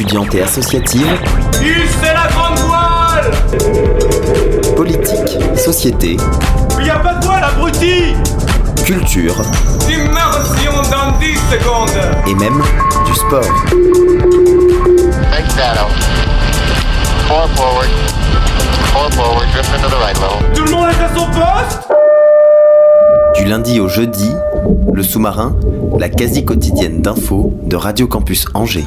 étudiante et associative. c'est la grande voile Politique, société. Il n'y a pas de voile, abruti Culture. Immersion dans 10 secondes Et même du sport. Tout le monde est à son poste Du lundi au jeudi, le sous-marin, la quasi quotidienne d'infos de Radio Campus Angers.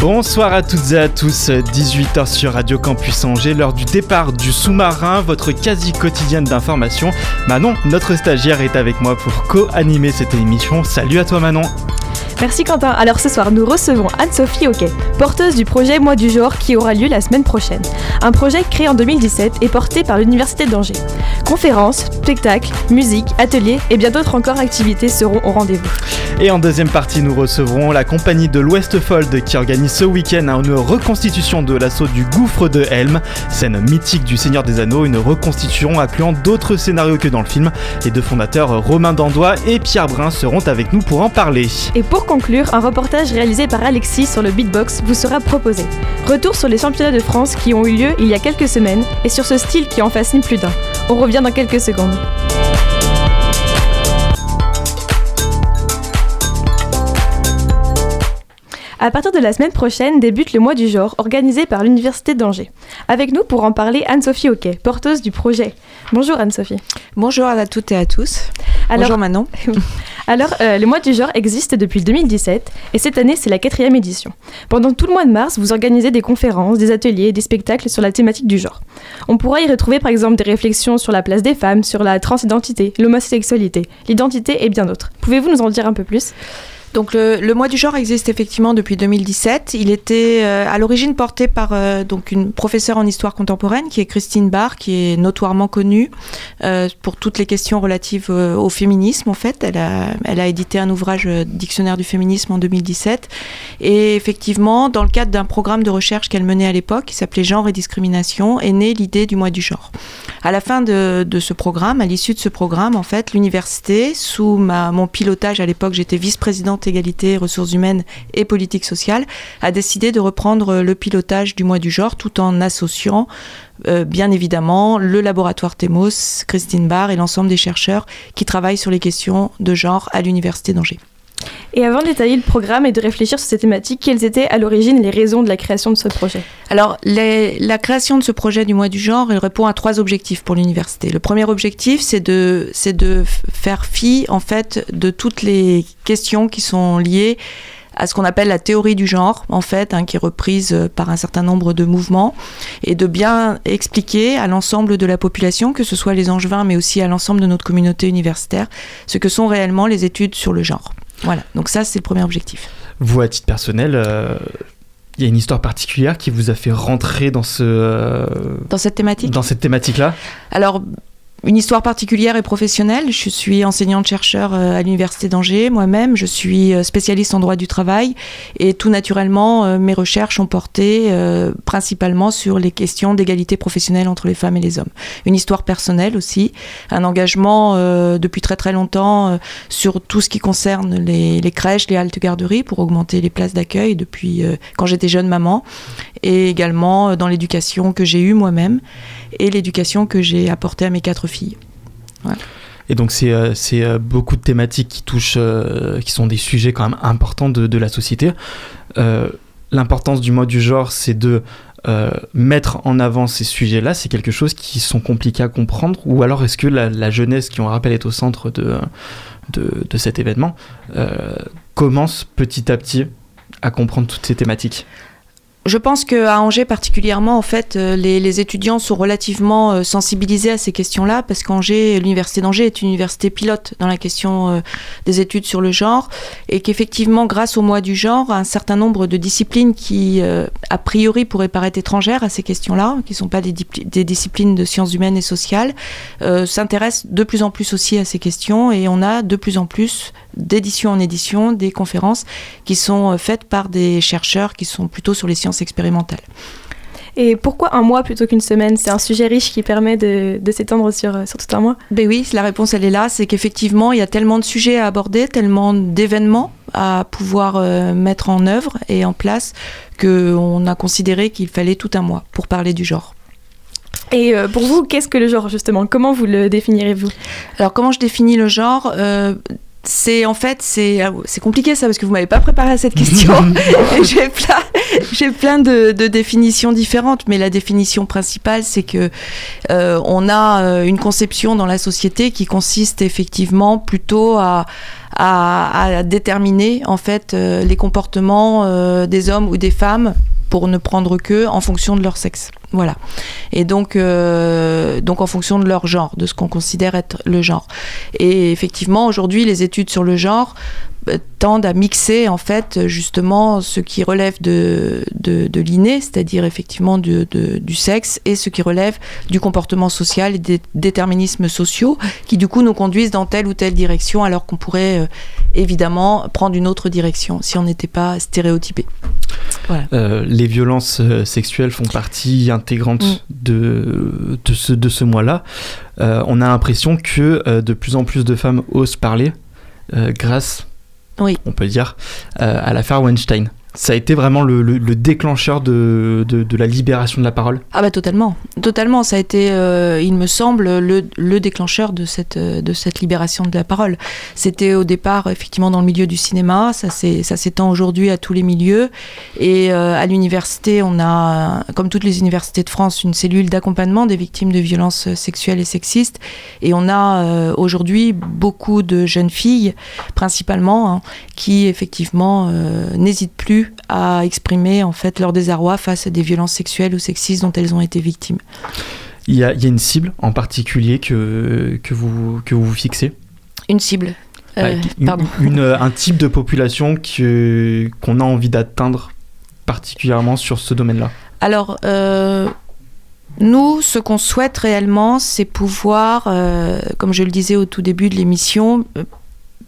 Bonsoir à toutes et à tous, 18h sur Radio Campus Angers, l'heure du départ du sous-marin, votre quasi quotidienne d'information. Manon, notre stagiaire, est avec moi pour co-animer cette émission. Salut à toi Manon Merci Quentin. Alors ce soir, nous recevons Anne-Sophie Hockey, porteuse du projet Mois du genre qui aura lieu la semaine prochaine. Un projet créé en 2017 et porté par l'Université d'Angers. Conférences, spectacles, musique, ateliers et bien d'autres encore activités seront au rendez-vous. Et en deuxième partie, nous recevrons la compagnie de l'Ouestfold qui organise ce week-end une reconstitution de l'assaut du gouffre de Helm, scène mythique du Seigneur des Anneaux, une reconstitution incluant d'autres scénarios que dans le film. Les deux fondateurs, Romain Dandois et Pierre Brun, seront avec nous pour en parler. Et pour conclure, un reportage réalisé par Alexis sur le beatbox vous sera proposé. Retour sur les championnats de France qui ont eu lieu il y a quelques semaines et sur ce style qui en fascine plus d'un. On revient dans quelques secondes. À partir de la semaine prochaine débute le mois du genre organisé par l'Université d'Angers. Avec nous pour en parler Anne-Sophie Hockey, porteuse du projet. Bonjour Anne-Sophie. Bonjour à toutes et à tous. Bonjour Manon. Alors, euh, le mois du genre existe depuis 2017 et cette année, c'est la quatrième édition. Pendant tout le mois de mars, vous organisez des conférences, des ateliers, des spectacles sur la thématique du genre. On pourra y retrouver par exemple des réflexions sur la place des femmes, sur la transidentité, l'homosexualité, l'identité et bien d'autres. Pouvez-vous nous en dire un peu plus? Donc le, mois du genre existe effectivement depuis 2017. Il était euh, à l'origine porté par euh, donc une professeure en histoire contemporaine qui est Christine Barr, qui est notoirement connue euh, pour toutes les questions relatives au féminisme. En fait, elle a, elle a édité un ouvrage dictionnaire du féminisme en 2017. Et effectivement, dans le cadre d'un programme de recherche qu'elle menait à l'époque, qui s'appelait Genre et discrimination, est née l'idée du mois du genre. À la fin de, de ce programme, à l'issue de ce programme, en fait, l'université, sous mon pilotage à l'époque, j'étais vice-présidente égalité, ressources humaines et politique sociale, a décidé de reprendre le pilotage du mois du genre tout en associant euh, bien évidemment le laboratoire Temos, Christine Barr et l'ensemble des chercheurs qui travaillent sur les questions de genre à l'Université d'Angers. Et avant de détailler le programme et de réfléchir sur ces thématiques, quelles étaient à l'origine les raisons de la création de ce projet Alors, la création de ce projet du mois du genre, elle répond à trois objectifs pour l'université. Le premier objectif, c'est de, faire fi, en fait, de toutes les questions qui sont liées à ce qu'on appelle la théorie du genre, en fait, hein, qui est reprise par un certain nombre de mouvements, et de bien expliquer à l'ensemble de la population, que ce soit les angevins, mais aussi à l'ensemble de notre communauté universitaire, ce que sont réellement les études sur le genre. Voilà, donc ça c'est le premier objectif. Vous, à titre personnel, euh, il y a une histoire particulière qui vous a fait rentrer dans ce... Euh, dans cette thématique? Dans cette thématique-là? Alors, une histoire particulière et professionnelle. Je suis enseignante-chercheur euh, à l'Université d'Angers moi-même. Je suis euh, spécialiste en droit du travail et tout naturellement, euh, mes recherches ont porté principalement sur les questions d'égalité professionnelle entre les femmes et les hommes. Une histoire personnelle aussi, un engagement depuis très très longtemps sur tout ce qui concerne les, les crèches, les haltes garderies pour augmenter les places d'accueil depuis quand j'étais jeune maman et également dans l'éducation que j'ai eue moi-même et l'éducation que j'ai apportée à mes quatre filles. Et donc c'est euh, euh, beaucoup de thématiques qui touchent, euh, qui sont des sujets quand même importants de, la société. L'importance du mot du genre, c'est de mettre en avant ces sujets-là. C'est quelque chose qui sont compliqués à comprendre. Ou alors est-ce que la, jeunesse, qui on rappelle est au centre de, de cet événement, commence petit à petit à comprendre toutes ces thématiques? Je pense qu'à Angers particulièrement, en fait, euh, les, étudiants sont relativement euh, sensibilisés à ces questions-là, parce qu'Angers, l'université d'Angers est une université pilote dans la question euh, des études sur le genre, et qu'effectivement, grâce au mois du genre, un certain nombre de disciplines qui, a priori, pourraient paraître étrangères à ces questions-là, qui ne sont pas des, des, disciplines de sciences humaines et sociales, s'intéressent de plus en plus aussi à ces questions, et on a de plus en plus d'édition en édition des conférences qui sont faites par des chercheurs qui sont plutôt sur les sciences expérimentale. Et pourquoi un mois plutôt qu'une semaine? C'est un sujet riche qui permet de, s'étendre sur, sur tout un mois. Ben oui, la réponse elle est là, c'est qu'effectivement il y a tellement de sujets à aborder, tellement d'événements à pouvoir euh, mettre en œuvre et en place qu'on a considéré qu'il fallait tout un mois pour parler du genre. Et euh, pour vous, qu'est-ce que le genre justement? Comment vous le définirez-vous? Alors comment je définis le genre? Euh, c'est en fait c'est ah, c'est compliqué ça parce que vous m'avez pas préparé à cette question. j'ai plein j'ai plein de, de, définitions différentes, mais la définition principale c'est que euh, on a euh, une conception dans la société qui consiste effectivement plutôt à à, à déterminer en fait euh, les comportements euh, des hommes ou des femmes pour ne prendre que en fonction de leur sexe. Voilà. Et donc, euh, donc en fonction de leur genre, de ce qu'on considère être le genre. Et effectivement, aujourd'hui, les études sur le genre tendent à mixer en fait justement ce qui relève de, de, de l'inné, c'est-à-dire effectivement du, de, du sexe, et ce qui relève du comportement social et des déterminismes sociaux, qui du coup nous conduisent dans telle ou telle direction, alors qu'on pourrait euh, évidemment prendre une autre direction si on n'était pas stéréotypé. Voilà. Euh, les violences euh, sexuelles font partie intégrante mm. de, de ce, de ce mois-là. Euh, on a l'impression que de plus en plus de femmes osent parler grâce, oui. on peut dire, à l'affaire Weinstein ça a été vraiment le, le, le déclencheur de, la libération de la parole Ah bah totalement, totalement. Ça a été, euh, il me semble, le, le, déclencheur de cette, de cette libération de la parole. C'était au départ effectivement dans le milieu du cinéma, ça s'étend aujourd'hui à tous les milieux. Et euh, à l'université, on a, comme toutes les universités de France, une cellule d'accompagnement des victimes de violences sexuelles et sexistes. Et on a euh, aujourd'hui beaucoup de jeunes filles, principalement, hein, qui effectivement euh, n'hésitent plus à exprimer en fait leur désarroi face à des violences sexuelles ou sexistes dont elles ont été victimes. Il y a, il y a une cible en particulier que, que, vous, que vous vous fixez? Une cible. Euh, une, une, un type de population qu'on qu a envie d'atteindre particulièrement sur ce domaine-là? Alors, euh, nous, ce qu'on souhaite réellement, c'est pouvoir, euh, comme je le disais au tout début de l'émission,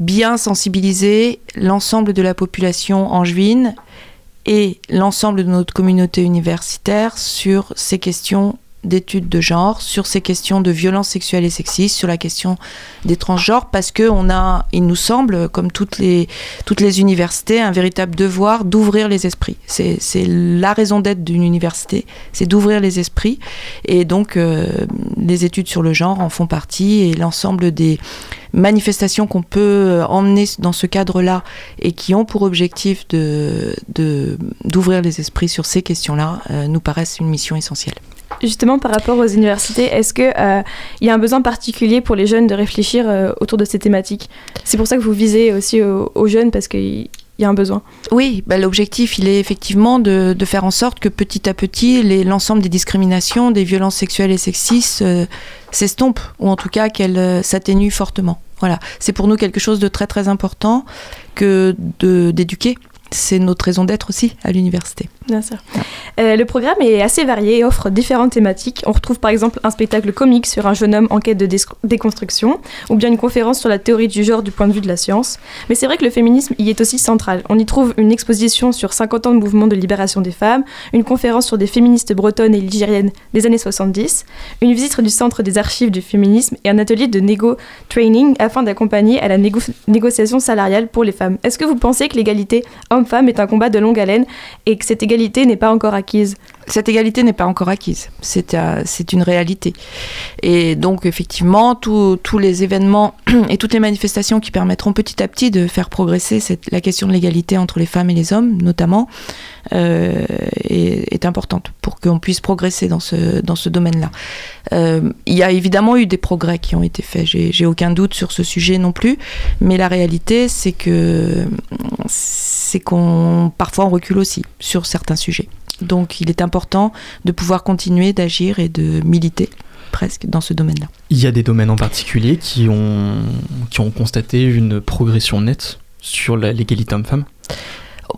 bien sensibiliser l'ensemble de la population angevine et l'ensemble de notre communauté universitaire sur ces questions d'études de genre, sur ces questions de violence sexuelle et sexiste, sur la question des transgenres, parce que on a, il nous semble, comme toutes les, toutes les universités, un véritable devoir d'ouvrir les esprits. C'est la raison d'être d'une université, c'est d'ouvrir les esprits. Et donc, euh, les études sur le genre en font partie et l'ensemble des manifestations qu'on peut emmener dans ce cadre-là et qui ont pour objectif d'ouvrir de, d'ouvrir les esprits sur ces questions-là, euh, nous paraissent une mission essentielle. Justement, par rapport aux universités, est-ce qu'il euh, y a un besoin particulier pour les jeunes de réfléchir euh, autour de ces thématiques? C'est pour ça que vous visez aussi aux, jeunes, parce qu'il y a un besoin. Oui, bah, l'objectif, il est effectivement de, faire en sorte que petit à petit, l'ensemble des discriminations, des violences sexuelles et sexistes euh, s'estompent, ou en tout cas qu'elles s'atténuent fortement. Voilà, c'est pour nous quelque chose de très très important que d'éduquer c'est notre raison d'être aussi à l'université. Bien sûr. Euh, le programme est assez varié et offre différentes thématiques. On retrouve par exemple un spectacle comique sur un jeune homme en quête de déconstruction, ou bien une conférence sur la théorie du genre du point de vue de la science. Mais c'est vrai que le féminisme y est aussi central. On y trouve une exposition sur 50 ans de mouvement de libération des femmes, une conférence sur des féministes bretonnes et ligériennes des années 70, une visite du centre des archives du féminisme et un atelier de négo training afin d'accompagner à la négo négociation salariale pour les femmes. Est-ce que vous pensez que l'égalité homme-femme est un combat de longue haleine et que cette égalité n'est pas encore acquise Cette égalité n'est pas encore acquise, c'est euh, une réalité. Et donc effectivement, tous les événements et toutes les manifestations qui permettront petit à petit de faire progresser la question de l'égalité entre les femmes et les hommes, notamment, euh, est, importante pour qu'on puisse progresser dans ce, dans ce domaine-là. Euh, il y a évidemment eu des progrès qui ont été faits, j'ai aucun doute sur ce sujet non plus, mais la réalité c'est que c'est qu'on parfois on recule aussi sur certains sujets. Donc il est important de pouvoir continuer d'agir et de militer presque dans ce domaine-là. Il y a des domaines en particulier qui ont, qui ont constaté une progression nette sur l'égalité homme-femme?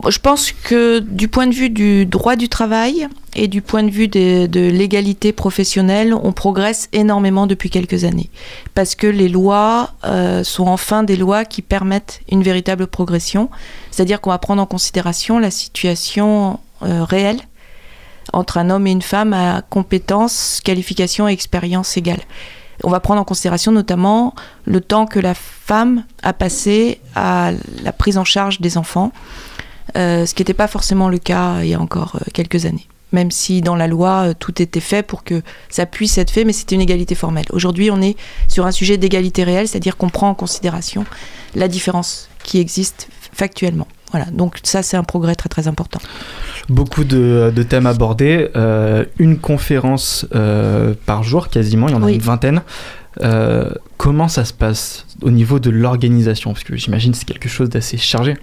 Je pense que du point de vue du droit du travail et du point de vue de, l'égalité professionnelle, on progresse énormément depuis quelques années. Parce que les lois euh, sont enfin des lois qui permettent une véritable progression. C'est-à-dire qu'on va prendre en considération la situation euh, réelle entre un homme et une femme à compétences, qualifications et expérience égales. On va prendre en considération notamment le temps que la femme a passé à la prise en charge des enfants, ce qui n'était pas forcément le cas il y a encore euh, quelques années. Même si dans la loi, euh, tout était fait pour que ça puisse être fait, mais c'était une égalité formelle. Aujourd'hui, on est sur un sujet d'égalité réelle, c'est-à-dire qu'on prend en considération la différence qui existe factuellement. Voilà, donc ça c'est un progrès très très important. Beaucoup de, de thèmes abordés, euh, une conférence euh, par jour quasiment, il y en a Oui. une vingtaine. Euh, comment ça se passe au niveau de l'organisation? Parce que j'imagine que c'est quelque chose d'assez chargé.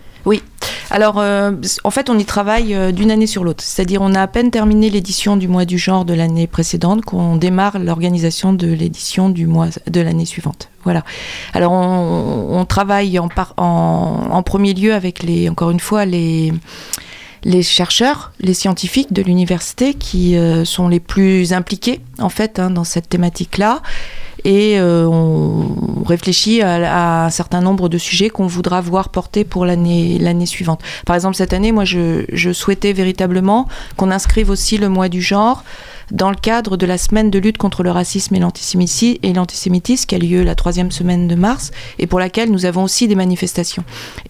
Alors, euh, en fait, on y travaille euh, d'une année sur l'autre. C'est-à-dire, on a à peine terminé l'édition du mois du genre de l'année précédente qu'on démarre l'organisation de l'édition du mois de l'année suivante. Voilà. Alors, on, travaille en, par- en, premier lieu avec les, encore une fois, les les chercheurs, les scientifiques de l'université qui euh, sont les plus impliqués en fait hein, dans cette thématique-là. Et euh, on réfléchit à, à un certain nombre de sujets qu'on voudra voir porter pour l'année l'année suivante. Par exemple, cette année, moi, je, je souhaitais véritablement qu'on inscrive aussi le mois du genre dans le cadre de la semaine de lutte contre le racisme et l'antisémitisme qui a lieu la troisième semaine de mars et pour laquelle nous avons aussi des manifestations.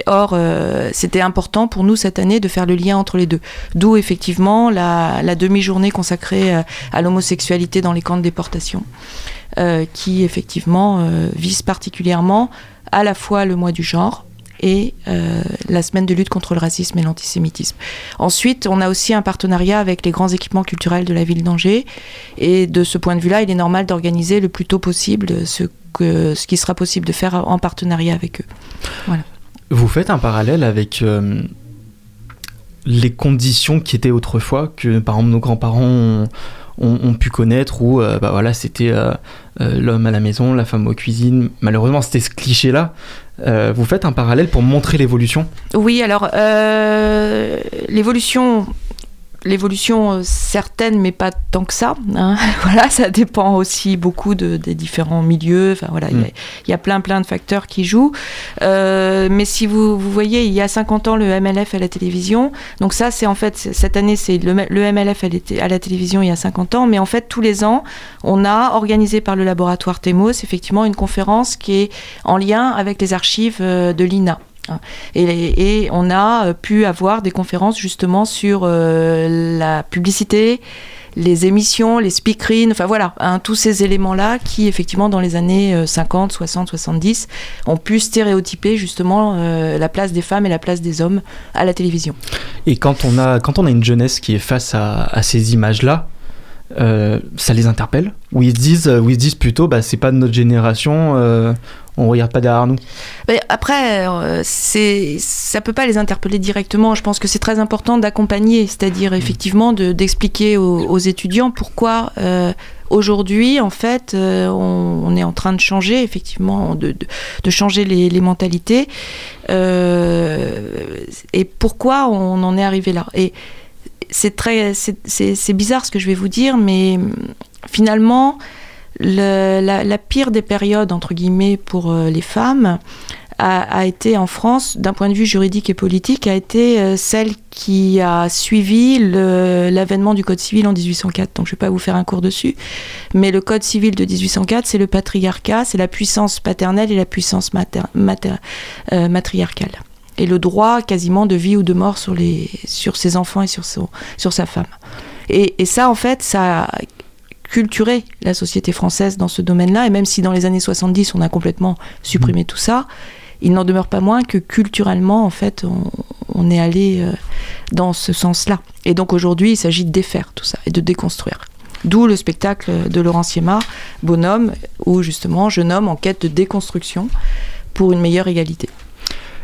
Or, euh, c'était important pour nous cette année de faire le lien entre les deux. D'où effectivement la, demi-journée consacrée euh, à l'homosexualité dans les camps de déportation, euh, qui effectivement vise particulièrement à la fois le mois du genre et euh, la semaine de lutte contre le racisme et l'antisémitisme. Ensuite, on a aussi un partenariat avec les grands équipements culturels de la ville d'Angers. Et de ce point de vue-là, il est normal d'organiser le plus tôt possible ce, que, ce qui sera possible de faire en partenariat avec eux. Vous faites un parallèle avec euh, les conditions qui étaient autrefois, que par exemple nos grands-parents ont, pu connaître, où euh, bah, voilà, c'était l'homme à la maison, la femme aux cuisines. Malheureusement, c'était ce cliché-là. Euh, vous faites un parallèle pour montrer l'évolution? Oui, alors euh, l'évolution, l'évolution euh, certaine, mais pas tant que ça. hein. voilà, ça dépend aussi beaucoup de- des différents milieux. Enfin voilà, il y a- Mm. il y, a plein plein de facteurs qui jouent. Euh, mais si vous, vous voyez, il y a 50 ans le MLF à la télévision. Donc ça, c'est en fait cette année, c'est le, le MLF à la télévision il y a 50 ans. Mais en fait, tous les ans, on a organisé par le laboratoire Temos effectivement une conférence qui est en lien avec les archives euh, de l'INA. Et, on a euh, pu avoir des conférences justement sur euh, la publicité, les émissions, les speakerines, enfin voilà, hein, tous ces éléments-là qui effectivement dans les années euh, 50, 60, 70 ont pu stéréotyper justement euh, la place des femmes et la place des hommes à la télévision. Et quand on a, quand on a une jeunesse qui est face à, ces images-là, ça les interpelle Ou ils se disent, disent plutôt, bah, c'est pas de notre génération, on regarde pas derrière nous Mais après, euh, c'est, ça peut pas les interpeller directement. Je pense que c'est très important d'accompagner, c'est-à-dire effectivement de, d'expliquer aux, aux étudiants pourquoi euh, aujourd'hui, en fait, euh, on, on est en train de changer, effectivement, de, de, de changer les, les mentalités euh, et pourquoi on en est arrivé là. Et c'est très, c'est, bizarre ce que je vais vous dire, mais finalement, la, pire des périodes, entre guillemets, pour euh, les femmes a, été en France, d'un point de vue juridique et politique, a été euh, celle qui a suivi l'avènement du Code civil en 1804. Donc je ne vais pas vous faire un cours dessus, mais le Code civil de 1804, c'est le patriarcat, c'est la puissance paternelle et la puissance euh, matriarcale. Et le droit quasiment de vie ou de mort sur, ses enfants et sur, sa femme. Et ça, en fait, ça a culturé la société française dans ce domaine-là. Et même si dans les années 70, on a complètement supprimé tout ça, il n'en demeure pas moins que culturellement, en fait, on, on est allé euh, dans ce sens-là. Et donc aujourd'hui, il s'agit de défaire tout ça et de déconstruire. D'où le spectacle de Laurent Siema, Bonhomme, où justement, jeune homme en quête de déconstruction pour une meilleure égalité.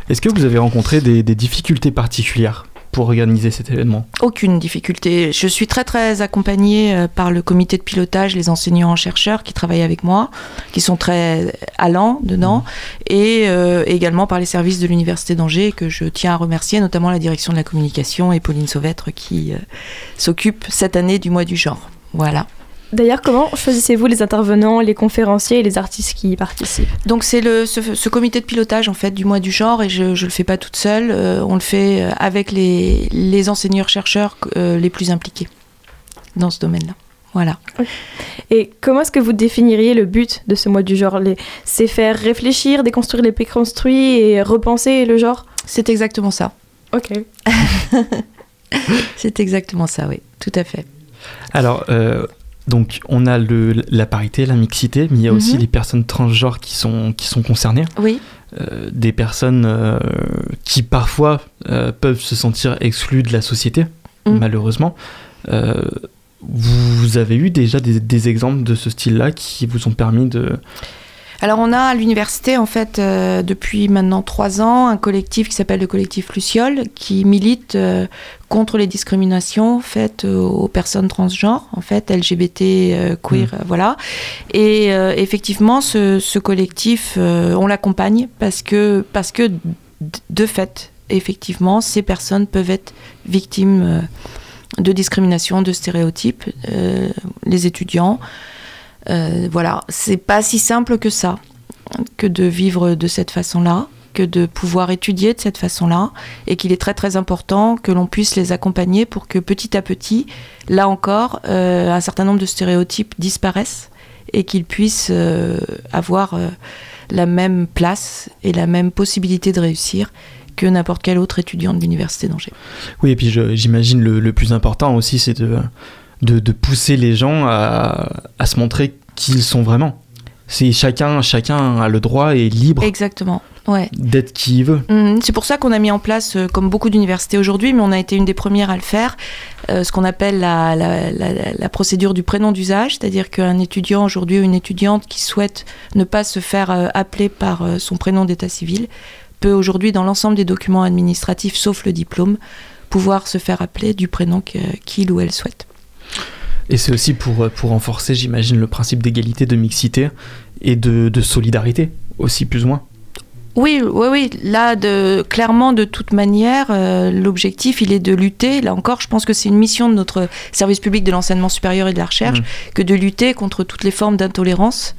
Est-ce que vous avez rencontré des, des difficultés particulières? Pour organiser cet événement Aucune difficulté. Je suis très très accompagnée euh, par le comité de pilotage, les enseignants-chercheurs qui travaillent avec moi, qui sont très allants dedans, et euh, également par les services de l'Université d'Angers que je tiens à remercier, notamment la direction de la communication et Pauline Sauvêtre qui euh, s'occupe cette année du mois du genre. Voilà. D'ailleurs, comment choisissez-vous les intervenants, les conférenciers et les artistes qui y participent? Donc c'est le ce, ce comité de pilotage en fait du mois du genre et je ne le fais pas toute seule, euh, on le fait avec les, les enseignants chercheurs euh, les plus impliqués dans ce domaine-là. Voilà. Et comment est-ce que vous définiriez le but de ce mois du genre? C'est faire réfléchir, déconstruire les préconstruits et repenser le genre? C'est exactement ça. Ok. C'est exactement ça, oui, tout à fait. Alors, euh, donc, on a le, la parité, la mixité, mais il y a aussi Mhm. les personnes transgenres qui sont, qui sont concernées. Oui, Euh, des personnes euh, qui parfois euh, peuvent se sentir exclues de la société, Mm. malheureusement. Vous avez eu déjà des, des exemples de ce style-là qui vous ont permis de... Alors on a à l'université en fait euh, depuis maintenant trois ans un collectif qui s'appelle le collectif Luciole qui milite euh, contre les discriminations faites aux personnes transgenres en fait LGBT euh, queer euh, voilà. Et euh, effectivement ce, ce collectif euh, on l'accompagne parce que parce que de fait effectivement ces personnes peuvent être victimes de discrimination de stéréotypes les étudiants euh, voilà, c'est pas si simple que ça, que de vivre de cette façon-là, que de pouvoir étudier de cette façon-là, et qu'il est très très important que l'on puisse les accompagner pour que petit à petit, là encore, euh, un certain nombre de stéréotypes disparaissent et qu'ils puissent euh, avoir la même place et la même possibilité de réussir que n'importe quel autre étudiant de l'université d'Angers. Oui, et puis j'imagine le plus important aussi, c'est de, de, de pousser les gens à, à se montrer qui ils sont vraiment. C'est chacun, chacun a le droit et est libre Exactement. Ouais. d'être qui il veut. Mhm, C'est pour ça qu'on a mis en place, euh, comme beaucoup d'universités aujourd'hui, mais on a été une des premières à le faire, euh, ce qu'on appelle la, la- la- la procédure du prénom d'usage, c'est-à-dire qu'un étudiant aujourd'hui ou une étudiante qui souhaite ne pas se faire euh, appeler par son prénom d'état civil peut aujourd'hui, dans l'ensemble des documents administratifs, sauf le diplôme, pouvoir se faire appeler du prénom qu'il ou elle souhaite. Et c'est aussi pour, pour renforcer, j'imagine, le principe d'égalité, de mixité et de, de solidarité, aussi plus ou moins. Oui, oui, oui. Là, de, clairement, de toute manière, euh, l'objectif, il est de lutter. Là encore, je pense que c'est une mission de notre service public de l'enseignement supérieur et de la recherche Mhm. que de lutter contre toutes les formes d'intolérance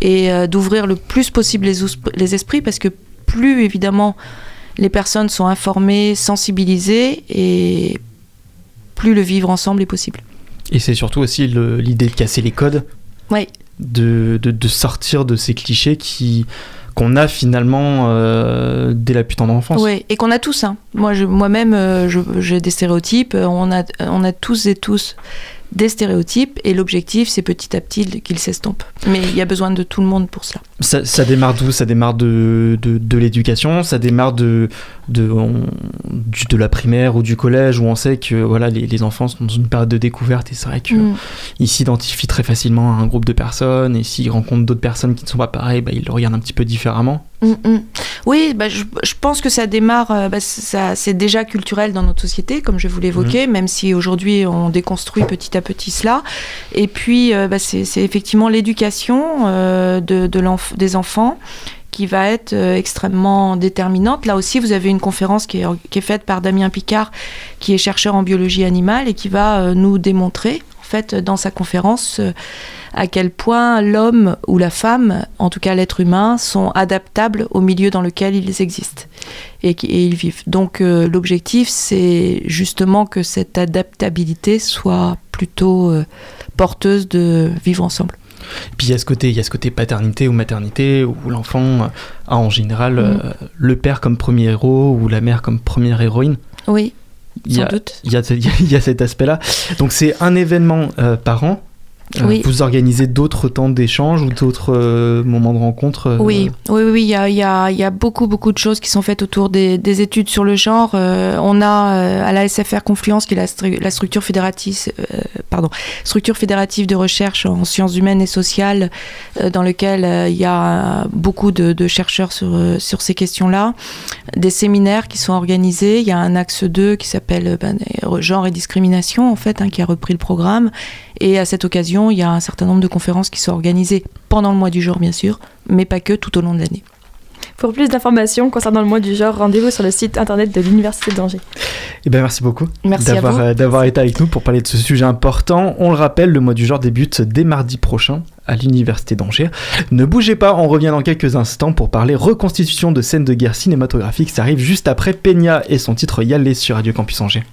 et euh, d'ouvrir le plus possible les esprits parce que plus, évidemment, les personnes sont informées, sensibilisées et plus le vivre ensemble est possible. Et c'est surtout aussi l'idée de casser les codes, de, de, de sortir de ces clichés qui qu'on a finalement euh, dès la putain d'enfance. Oui, et qu'on a tous. Hein. Moi, je- moi-même, euh, j'ai des stéréotypes. On a, on a tous et tous des stéréotypes. Et l'objectif, c'est petit à petit qu'ils s'estompent. Mais il y a besoin de tout le monde pour cela. Ça, ça démarre d'où? Ça démarre de, de, de l'éducation, ça démarre de, de, on- du- de la primaire ou du collège où on sait que voilà, les, les enfants sont dans une période de découverte et c'est vrai qu'ils Mm. s'identifient très facilement à un groupe de personnes et s'ils rencontrent d'autres personnes qui ne sont pas pareilles, bah, ils le regardent un petit peu différemment. Mm, mm. Oui, bah, je, je pense que ça démarre, euh, bah, ça, c'est déjà culturel dans notre société, comme je vous l'évoquais, même si aujourd'hui on déconstruit petit à petit cela. Et puis, euh, bah, c'est effectivement l'éducation euh, de, de l'enf- des enfants qui va être euh, extrêmement déterminante. Là aussi, vous avez une conférence qui est, qui est faite par Damien Picard, qui est chercheur en biologie animale et qui va euh, nous démontrer, fait, dans sa conférence, euh, à quel point l'homme ou la femme, en tout cas l'être humain, sont adaptables au milieu dans lequel ils existent et, et ils vivent. Donc euh, l'objectif, c'est justement que cette adaptabilité soit plutôt euh, porteuse de vivre ensemble. Puis il y a ce côté, il y a ce côté paternité ou maternité où l'enfant a en général euh, le père comme premier héros ou la mère comme première héroïne. Oui, Il y a, doute. il y a, il y a cet aspect-là. Donc c'est un événement euh, par an. Euh, Oui. Vous organisez d'autres temps d'échange ou d'autres euh, moments de rencontre euh, Oui, oui, oui, il y a, il y, a, il y a beaucoup, beaucoup de choses qui sont faites autour des, des études sur le genre. Euh, on a à la SFR Confluence, qui est la, stru- la structure fédérative, pardon, structure fédérative de recherche en sciences humaines et sociales, dans lequel il y a beaucoup de, de chercheurs sur, sur ces questions-là, des séminaires qui sont organisés. Il y a un axe 2 qui s'appelle ben, genre et discrimination, en fait, hein, qui a repris le programme. Et à cette occasion, il y a un certain nombre de conférences qui sont organisées pendant le mois du genre, bien sûr, mais pas que tout au long de l'année. Pour plus d'informations concernant le mois du genre, rendez-vous sur le site internet de l'Université d'Angers. Eh ben, merci beaucoup d'avoir euh, d'avoir été avec nous pour parler de ce sujet important. On le rappelle, le mois du genre débute dès mardi prochain à l'Université d'Angers. Ne bougez pas, on revient dans quelques instants pour parler reconstitution de scènes de guerre cinématographique. Ça arrive juste après Peña et son titre Yalé sur Radio Campus Angers.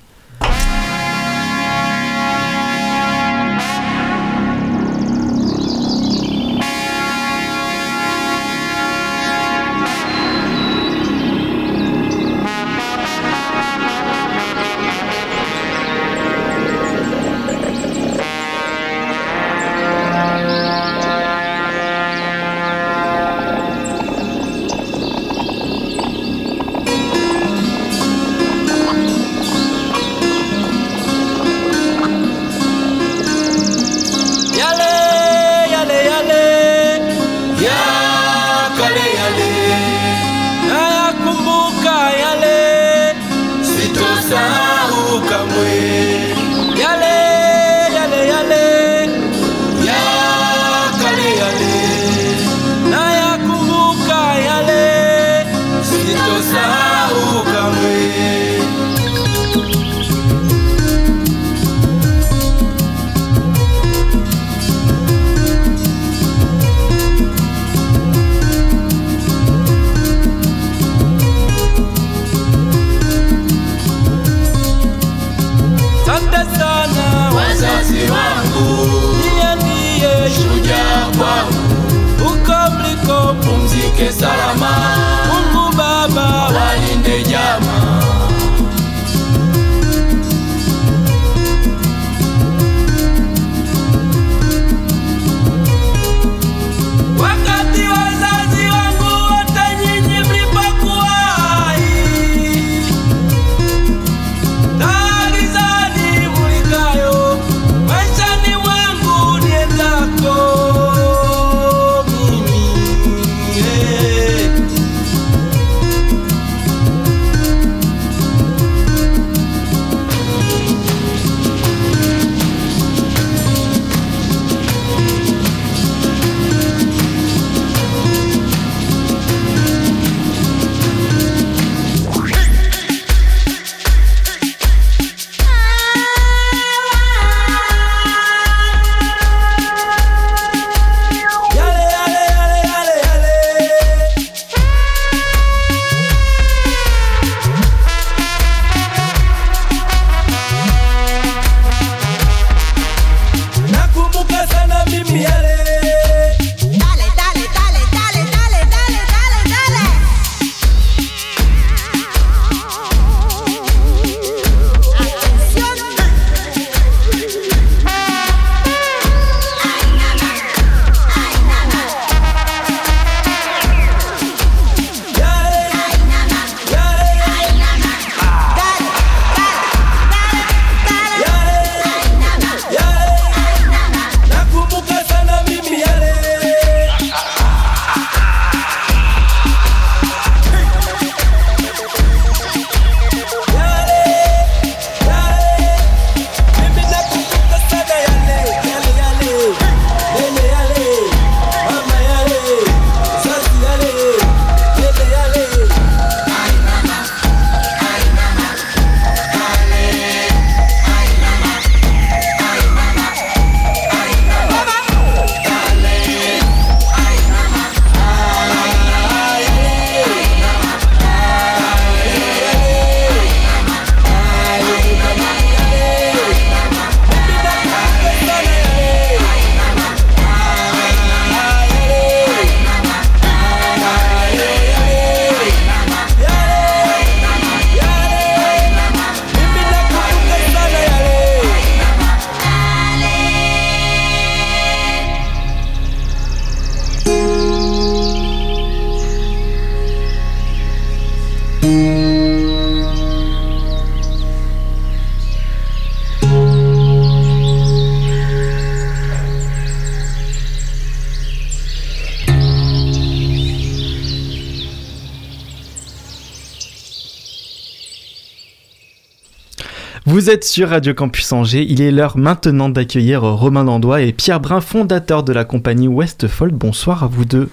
Vous êtes sur Radio Campus Angers, il est l'heure maintenant d'accueillir Romain Landois et Pierre Brun, fondateur de la compagnie Westfold. Bonsoir à vous deux.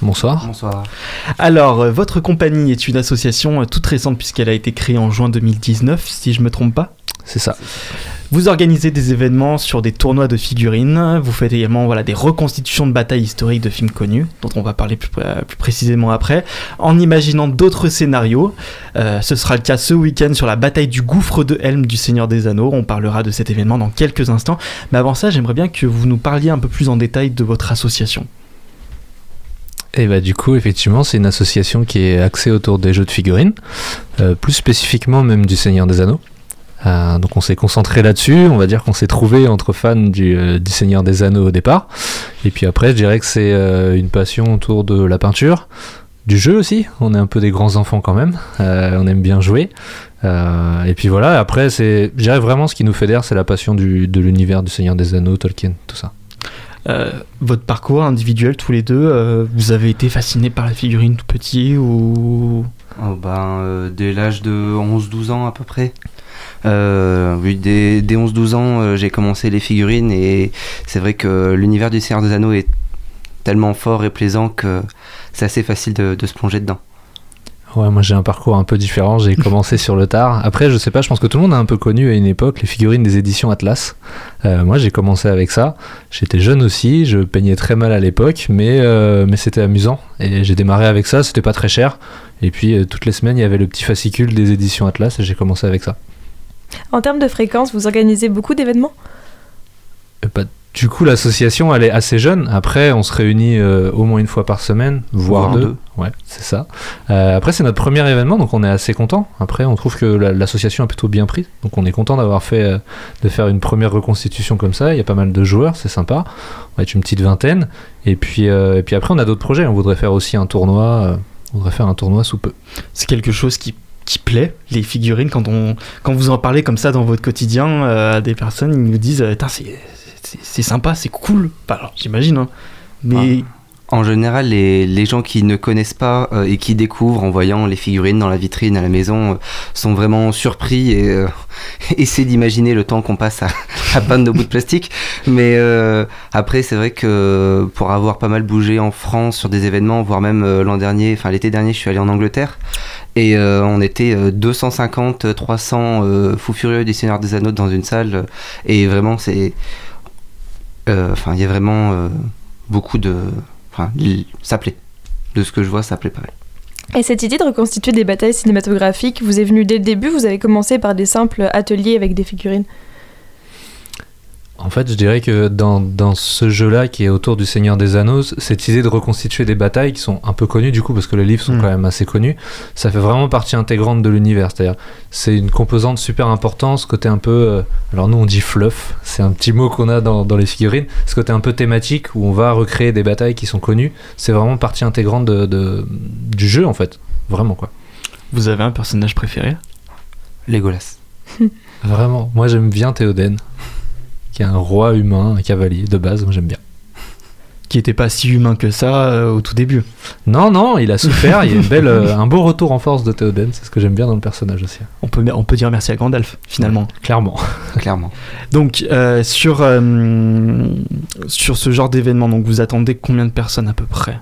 Bonsoir. Bonsoir. Alors, euh, votre compagnie est une association euh, toute récente puisqu'elle a été créée en juin 2019, si je me trompe pas. C'est ça. Vous organisez des événements sur des tournois de figurines, vous faites également voilà, des reconstitutions de batailles historiques de films connus, dont on va parler plus, plus précisément après, en imaginant d'autres scénarios. Euh, ce sera le cas ce week-end sur la bataille du gouffre de Helm du Seigneur des Anneaux. On parlera de cet événement dans quelques instants. Mais avant ça, j'aimerais bien que vous nous parliez un peu plus en détail de votre association. Et bah du coup, effectivement, c'est une association qui est axée autour des jeux de figurines, euh, plus spécifiquement même du Seigneur des Anneaux. Euh, donc on s'est concentré là-dessus, on va dire qu'on s'est trouvé entre fans du, euh, du Seigneur des Anneaux au départ. Et puis après, je dirais que c'est euh, une passion autour de la peinture, du jeu aussi. On est un peu des grands enfants quand même, euh, on aime bien jouer. Euh, et puis voilà, après, c'est, je dirais vraiment ce qui nous fédère, c'est la passion du, de l'univers du Seigneur des Anneaux, Tolkien, tout ça. Euh, votre parcours individuel, tous les deux, euh, vous avez été fasciné par la figurine tout petit ou... Oh, ben, euh, dès l'âge de 11-12 ans à peu près. Euh, dès, dès 11-12 ans, euh, j'ai commencé les figurines et c'est vrai que l'univers du Seigneur des Anneaux est tellement fort et plaisant que c'est assez facile de, de se plonger dedans. Ouais, moi j'ai un parcours un peu différent. J'ai commencé sur le tard. Après, je sais pas, je pense que tout le monde a un peu connu à une époque les figurines des éditions Atlas. Euh, moi j'ai commencé avec ça. J'étais jeune aussi, je peignais très mal à l'époque, mais, euh, mais c'était amusant. Et j'ai démarré avec ça, c'était pas très cher. Et puis euh, toutes les semaines, il y avait le petit fascicule des éditions Atlas et j'ai commencé avec ça. En termes de fréquence, vous organisez beaucoup d'événements? Euh, bah, Du coup, l'association, elle est assez jeune. Après, on se réunit euh, au moins une fois par semaine, voire Voire deux. deux. Ouais, c'est ça. Euh, après, c'est notre premier événement, donc on est assez content. Après, on trouve que la- l'association a plutôt bien pris. Donc, on est content d'avoir fait, euh, de faire une première reconstitution comme ça. Il y a pas mal de joueurs, c'est sympa. On va être une petite vingtaine. Et puis, euh, et puis après, on a d'autres projets. On voudrait faire aussi un tournoi. euh, on voudrait faire un tournoi sous peu. C'est quelque chose qui, qui plaît, les figurines, quand, on, quand vous en parlez comme ça dans votre quotidien euh, à des personnes, ils nous disent euh, c'est, sympa, c'est cool. Alors, j'imagine, hein. Mais En général, les, les gens qui ne connaissent pas euh, et qui découvrent en voyant les figurines dans la vitrine à la maison euh, sont vraiment surpris et euh, essaient d'imaginer le temps qu'on passe à, à peindre nos bouts de plastique. Mais euh, après, c'est vrai que pour avoir pas mal bougé en France sur des événements, voire même euh, l'an dernier, enfin l'été dernier, je suis allé en Angleterre et euh, on était euh, 250, 300 euh, fous furieux du Seigneur des Anneaux dans une salle euh, et vraiment, c'est. euh, Enfin, il y a vraiment euh, beaucoup de. Enfin, ça plaît. De ce que je vois, ça plaît pas mal. Et cette idée de reconstituer des batailles cinématographiques vous est venue dès le début? Vous avez commencé par des simples ateliers avec des figurines? En fait, je dirais que dans, dans ce jeu-là qui est autour du Seigneur des Anneaux, cette idée de reconstituer des batailles qui sont un peu connues du coup, parce que les livres sont Mm. quand même assez connus, ça fait vraiment partie intégrante de l'univers. C'est-à-dire, c'est une composante super importante, ce côté un peu. euh, alors nous on dit fluff, c'est un petit mot qu'on a dans, dans les figurines, ce côté un peu thématique où on va recréer des batailles qui sont connues, c'est vraiment partie intégrante de, de- du jeu en fait. Vraiment quoi. vous avez un personnage préféré? Legolas. Vraiment. Moi j'aime bien Théoden, qui est un roi humain, un cavalier de base, moi j'aime bien. qui était pas si humain que ça euh, au tout début. Non, non, il a souffert. il y a une belle, euh, un beau retour en force de Théoden. C'est ce que j'aime bien dans le personnage aussi. On peut, on peut dire merci à Gandalf, finalement. Clairement. Clairement. Donc, euh, sur, euh, sur ce genre d'événement, donc vous attendez combien de personnes à peu près?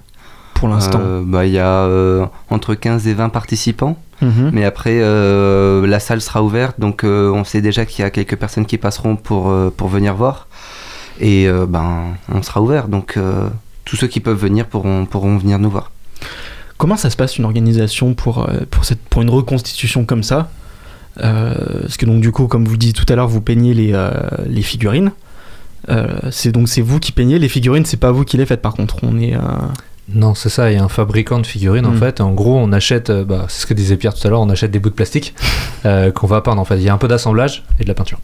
Pour l'instant Euh, bah, Il y a euh, entre 15 et 20 participants. Mhm. Mais après, euh, la salle sera ouverte. Donc, on sait déjà qu'il y a quelques personnes qui passeront pour, pour venir voir. Et ben, on sera ouvert. Donc, tous ceux qui peuvent venir pourront, pourront venir nous voir. Comment ça se passe une organisation pour, pour, cette, pour une reconstitution comme ça? Parce que donc du coup, comme vous le disiez tout à l'heure, vous peignez les, les figurines. Euh, c'est donc c'est vous qui peignez les figurines, c'est pas vous qui les faites par contre. On est euh, Non, c'est ça. Il y a un fabricant de figurines en Mm. fait. En gros, on achète, euh, bah, c'est ce que disait Pierre tout à l'heure, on achète des bouts de plastique euh, qu'on va peindre en fait. Il y a un peu d'assemblage et de la peinture.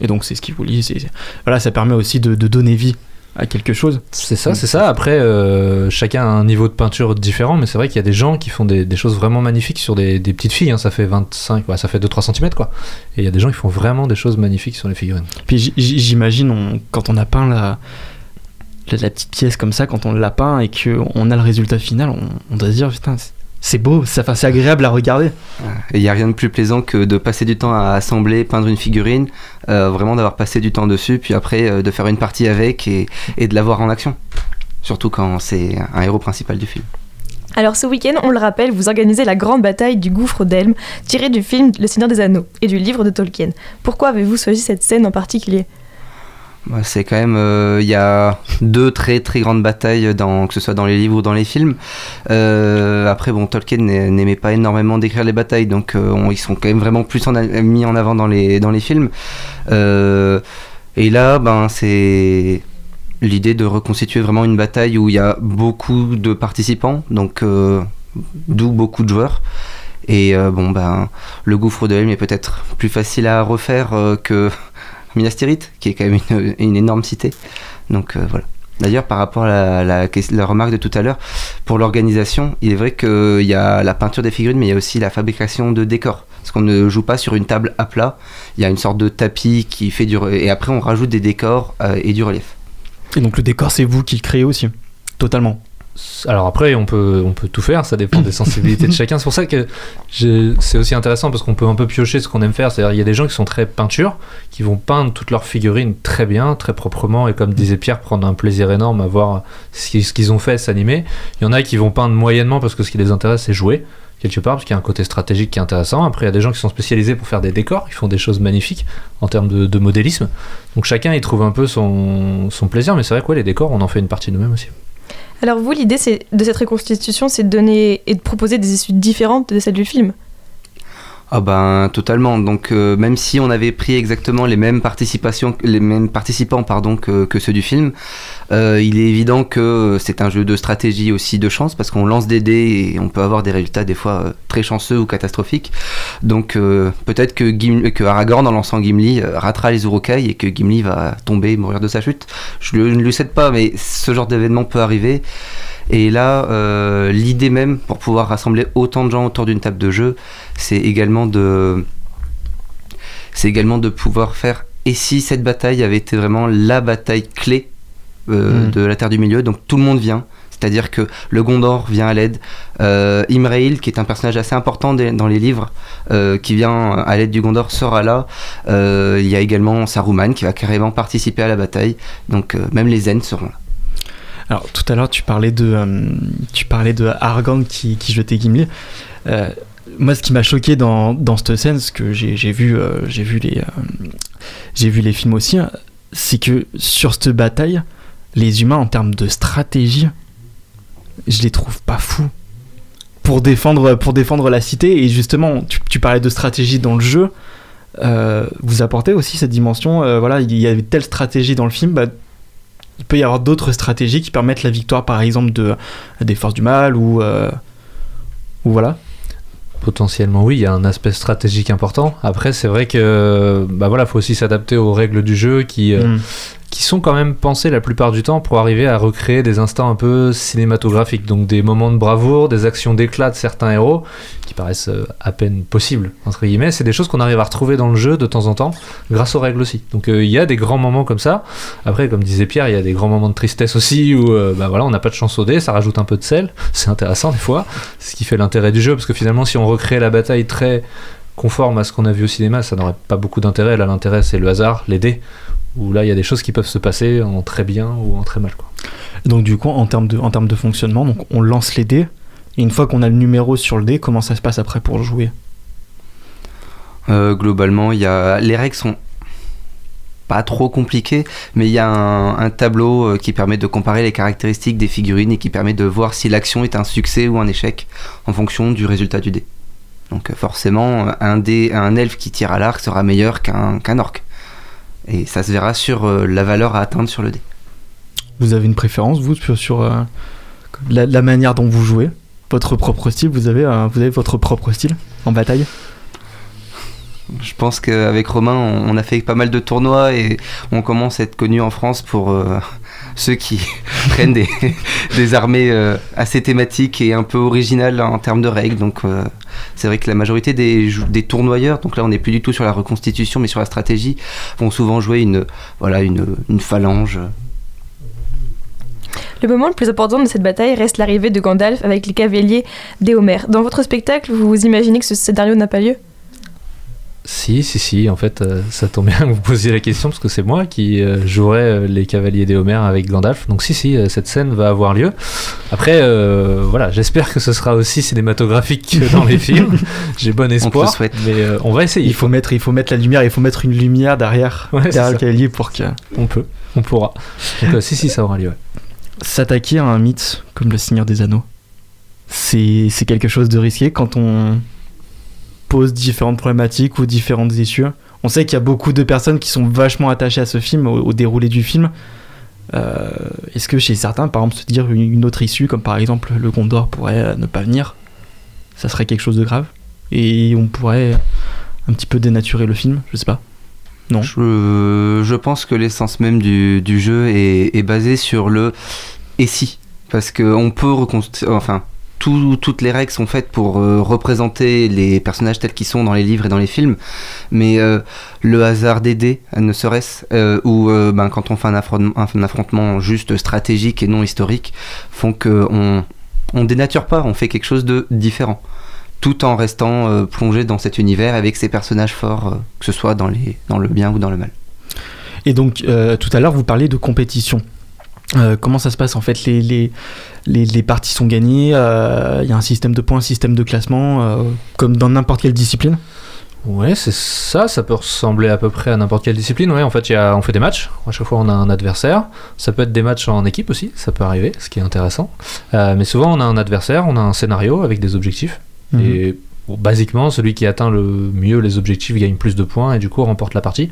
et donc c'est ce qui vous lie. c'est- Voilà, ça permet aussi de, de donner vie à quelque chose. C'est ça, c'est ça. Après, euh, chacun a un niveau de peinture différent, mais c'est vrai qu'il y a des gens qui font des, des choses vraiment magnifiques sur des, des petites filles. hein. Ça fait 25, ouais, ça fait 2-3 cm quoi. Et il y a des gens qui font vraiment des choses magnifiques sur les figurines. Puis j'imagine on- quand on a peint la, la, la petite pièce comme ça, quand on l'a peint et qu'on a le résultat final, on, on doit se dire putain, c'est- beau, ça, enfin, c'est agréable à regarder. Et il n'y a rien de plus plaisant que de passer du temps à assembler, peindre une figurine, euh, vraiment d'avoir passé du temps dessus, puis après euh, de faire une partie avec et, et de la voir en action. Surtout quand c'est un héros principal du film. Alors ce week-end, on le rappelle, vous organisez la grande bataille du gouffre d'Elm, tirée du film Le Seigneur des Anneaux et du livre de Tolkien. Pourquoi avez-vous choisi cette scène en particulier? C'est quand même, euh, il y a deux très très grandes batailles, que ce soit dans les livres ou dans les films. Euh, après, bon, Tolkien n'a- n'aimait pas énormément décrire les batailles, donc euh, ils sont quand même vraiment plus mis en avant dans les, dans les films. Et là, ben, c'est l'idée de reconstituer vraiment une bataille où il y a beaucoup de participants, donc d'où beaucoup de joueurs. Et bon, ben, le gouffre de Helm est peut-être plus facile à refaire que Minas Tirith, qui est quand même une, énorme cité. Donc euh, voilà. D'ailleurs, par rapport à la, remarque de tout à l'heure, pour l'organisation, il est vrai qu'il y a la peinture des figurines, mais il y a aussi la fabrication de décors. Parce qu'on ne joue pas sur une table à plat, il y a une sorte de tapis qui fait du... Et après, on rajoute des décors euh, et du relief. Et donc le décor, c'est vous qui le créez aussi, totalement. Alors après, on peut, on peut tout faire, ça dépend des sensibilités de chacun. C'est pour ça que c'est aussi intéressant parce qu'on peut un peu piocher ce qu'on aime faire. C'est-à-dire, il y a des gens qui sont très peinture, qui vont peindre toutes leurs figurines très bien, très proprement, et comme disait Pierre, prendre un plaisir énorme à voir ce qu'ils ont fait, s'animer. Il y en a qui vont peindre moyennement parce que ce qui les intéresse, c'est jouer, quelque part, parce qu'il y a un côté stratégique qui est intéressant. Après, il y a des gens qui sont spécialisés pour faire des décors, ils font des choses magnifiques en termes de, de modélisme. Donc chacun, il trouve un peu son, son plaisir, mais c'est vrai que ouais, les décors, on en fait une partie nous-mêmes aussi. Alors vous, l'idée de cette reconstitution, c'est de donner et de proposer des issues différentes de celles du film. Ah ben totalement. Donc euh, même si on avait pris exactement les mêmes participations, les mêmes participants pardon que ceux du film, euh, il est évident que c'est un jeu de stratégie aussi de chance parce qu'on lance des dés et on peut avoir des résultats des fois euh, très chanceux ou catastrophiques. Donc euh, peut-être que, Aragorn en lançant Gimli ratera les Urukai et que Gimli va tomber et mourir de sa chute. Je, ne lui souhaite pas, mais ce genre d'événement peut arriver. Et là, l'idée même pour pouvoir rassembler autant de gens autour d'une table de jeu, c'est également de, c'est également de pouvoir faire. Et si cette bataille avait été vraiment la bataille clé euh, Mm. de la Terre du Milieu, donc tout le monde vient. C'est-à-dire que le Gondor vient à l'aide, euh, Imrail, qui est un personnage assez important des- dans les livres, euh, qui vient à l'aide du Gondor, sera là. Euh, Il y a également Saruman qui va carrément participer à la bataille. Donc même les Ents seront là. Alors tout à l'heure tu parlais de tu parlais de Aragorn qui, qui jetait Gimli. Moi ce qui m'a choqué dans, dans cette scène, ce que j'ai j'ai vu euh, j'ai vu les euh, j'ai vu les films aussi, hein, c'est que sur cette bataille, les humains en termes de stratégie, je les trouve pas fous pour défendre pour défendre la cité et justement tu, tu parlais de stratégie dans le jeu. euh, vous apportez aussi cette dimension, euh, voilà, il y avait telle stratégie dans le film, bah, il peut y avoir d'autres stratégies qui permettent la victoire, par exemple, de, des forces du mal ou, euh, ou voilà. Potentiellement, oui, il y a un aspect stratégique important. Après, c'est vrai que bah voilà, faut aussi s'adapter aux règles du jeu qui, Mm. Qui sont quand même pensées la plupart du temps pour arriver à recréer des instants un peu cinématographiques. Donc des moments de bravoure, des actions d'éclat de certains héros qui paraissent euh, à peine possibles, entre guillemets. C'est des choses qu'on arrive à retrouver dans le jeu de temps en temps, grâce aux règles aussi. Donc euh, il y a des grands moments comme ça. Après, comme disait Pierre, il y a des grands moments de tristesse aussi où euh, bah voilà, on n'a pas de chance au dé, ça rajoute un peu de sel. C'est intéressant des fois. Ce qui fait l'intérêt du jeu, parce que finalement, si on recrée la bataille très conforme à ce qu'on a vu au cinéma, ça n'aurait pas beaucoup d'intérêt. Là, l'intérêt, c'est le hasard, les dés, où là, il y a des choses qui peuvent se passer en très bien ou en très mal. Quoi. Donc du coup, en termes de, en termes de fonctionnement, donc on lance les dés, et une fois qu'on a le numéro sur le dé, comment ça se passe après pour jouer? Euh, globalement, il y a... les règles sont pas trop compliquées, mais il y a un, un tableau euh, qui permet de comparer les caractéristiques des figurines et qui permet de voir si l'action est un succès ou un échec en fonction du résultat du dé. Donc euh, forcément, un dé, un elfe qui tire à l'arc sera meilleur qu'un qu'un orc. Et ça se verra sur euh, la valeur à atteindre sur le dé. Vous avez une préférence, vous, sur, euh, la, la manière dont vous jouez? Votre propre style vous avez, euh, vous avez votre propre style en bataille? Je pense qu'avec Romain, on, on a fait pas mal de tournois et on commence à être connu en France pour euh, ceux qui prennent des, des armées euh, assez thématiques et un peu originales en termes de règles. Donc euh, c'est vrai que la majorité des, tournoyeurs, donc là on n'est plus du tout sur la reconstitution mais sur la stratégie, vont souvent jouer une, voilà, une, phalange. Le moment le plus important de cette bataille reste l'arrivée de Gandalf avec les cavaliers d'Éomer. Dans votre spectacle, vous imaginez que ce scénario n'a pas lieu? Si, si, si, en fait, euh, ça tombe bien que vous posiez la question parce que c'est moi qui euh, jouerai euh, les cavaliers des Homères avec Gandalf. Donc, si, si, euh, cette scène va avoir lieu. Après, euh, voilà, j'espère que ce sera aussi cinématographique que dans les films. J'ai bon espoir. souhaite. Mais euh, on va essayer. il faut, mettre, il faut mettre la lumière, il faut mettre une lumière derrière, Ouais, derrière le cavalier pour que On peut, on pourra. Donc, euh, si, si, ça aura lieu. ouais. s'attaquer à un mythe comme le Seigneur des Anneaux, c'est c'est quelque chose de risqué quand on pose différentes problématiques ou différentes issues. On sait qu'il y a beaucoup de personnes qui sont vachement attachées à ce film, au, déroulé du film. Euh, Est-ce que chez certains, par exemple, se dire une, autre issue, comme par exemple le Gondor pourrait euh, ne pas venir, ça serait quelque chose de grave? Et on pourrait un petit peu dénaturer le film, je sais pas. Non. Je, pense que l'essence même du, jeu est basée sur le et si. Parce qu'on peut reconstruire. Enfin, tout- toutes les règles sont faites pour euh, représenter les personnages tels qu'ils sont dans les livres et dans les films. Mais euh, le hasard des ne serait-ce, euh, ou ben, quand on fait un affrontement, juste stratégique et non historique, font qu'on on dénature pas, on fait quelque chose de différent. Tout en restant plongé dans cet univers avec ces personnages forts, que ce soit dans, le bien ou dans le mal. Et donc, tout à l'heure, vous parliez de compétition. Comment ça se passe en fait? Les, les, les parties sont gagnées, euh, il y a un système de points, un système de classement, euh, comme dans n'importe quelle discipline Ouais, c'est ça, ça peut ressembler à peu près à n'importe quelle discipline. Ouais, en fait, il y a, on fait des matchs, à chaque fois on a un adversaire. Ça peut être des matchs en équipe aussi, ça peut arriver, ce qui est intéressant. Euh, mais souvent on a un adversaire, on a un scénario avec des objectifs. Mhm. Et Bon, basiquement, celui qui atteint le mieux les objectifs gagne plus de points et du coup remporte la partie.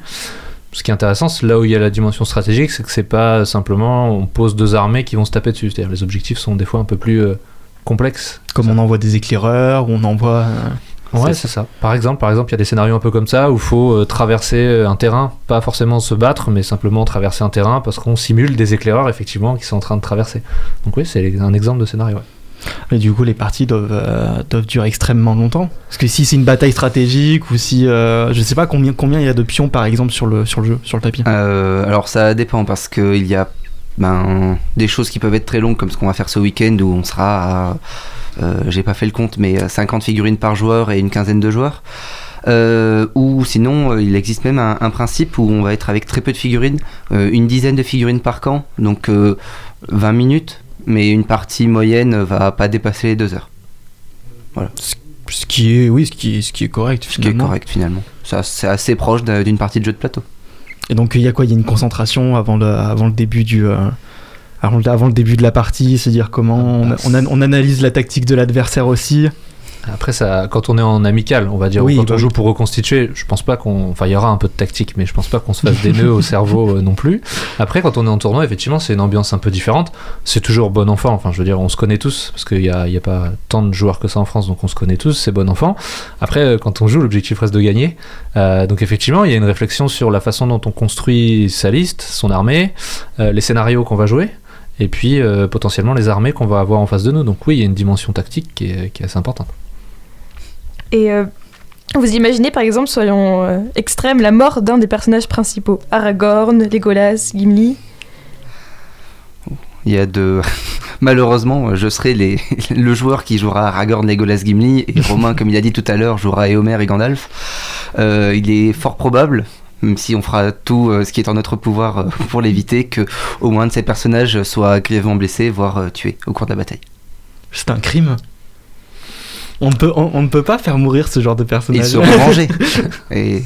Ce qui est intéressant, c'est là où il y a la dimension stratégique, c'est que c'est pas simplement on pose deux armées qui vont se taper dessus. C'est-à-dire les objectifs sont des fois un peu plus euh, complexes. Comme on envoie des éclaireurs, on envoie. euh, Ouais, c'est ça. Par exemple, par exemple, il y a des scénarios un peu comme ça où il faut euh, traverser euh, un terrain, pas forcément se battre, mais simplement traverser un terrain parce qu'on simule des éclaireurs effectivement qui sont en train de traverser. Donc oui, c'est un exemple de scénario. ouais. Et du coup, les parties doivent, euh, doivent durer extrêmement longtemps. Parce que si c'est une bataille stratégique ou si. euh, je sais pas combien, combien il y a de pions par exemple sur le, sur le jeu, sur le tapis. Euh, alors ça dépend parce qu'il y a ben, des choses qui peuvent être très longues comme ce qu'on va faire ce week-end où on sera à, euh, j'ai pas fait le compte, mais 50 figurines par joueur et une quinzaine de joueurs. Ou sinon, il existe même un, principe où on va être avec très peu de figurines, une dizaine de figurines par camp, donc euh, 20 minutes, mais une partie moyenne va pas dépasser les deux heures. Ce qui est, oui, ce qui est, ce qui est correct Ce qui est finalement. correct finalement. C'est assez proche d'un- d'une partie de jeu de plateau. Et donc il y a quoi? Il y a une concentration avant le, avant le début du. euh, avant, le- avant le début de la partie, se dire comment on, on an- on analyse la tactique de l'adversaire aussi? Après, ça, quand on est en amical, on va dire, Oui, quand on joue pour reconstituer, je pense pas qu'on. Enfin, il y aura un peu de tactique, mais je pense pas qu'on se fasse des nœuds au cerveau euh, non plus. Après, quand on est en tournoi, effectivement, c'est une ambiance un peu différente. C'est toujours bon enfant. Enfin, je veux dire, on se connaît tous, parce qu'il y a, y a pas tant de joueurs que ça en France, donc on se connaît tous, c'est bon enfant. Après, euh, quand on joue, l'objectif reste de gagner. Euh, donc, effectivement, il y a une réflexion sur la façon dont on construit sa liste, son armée, euh, les scénarios qu'on va jouer. Et puis euh, potentiellement les armées qu'on va avoir en face de nous. Donc oui, il y a une dimension tactique qui est- qui est assez importante. Et euh, vous imaginez par exemple, soyons euh, extrêmes, la mort d'un des personnages principaux Aragorn, Legolas, Gimli. Il y a de. Malheureusement, je serai les... le joueur qui jouera Aragorn, Legolas, Gimli, et Romain, comme il a dit tout à l'heure, jouera Éomer et Gandalf. Euh, il est fort probable, même si on fera tout euh, ce qui est en notre pouvoir euh, pour l'éviter, que au moins de ces personnages soit grièvement blessé, voire euh, tué au cours de la bataille. C'est un crime. On ne, peut, on, on ne peut pas faire mourir ce genre de Ils personnage. seront vengés. Et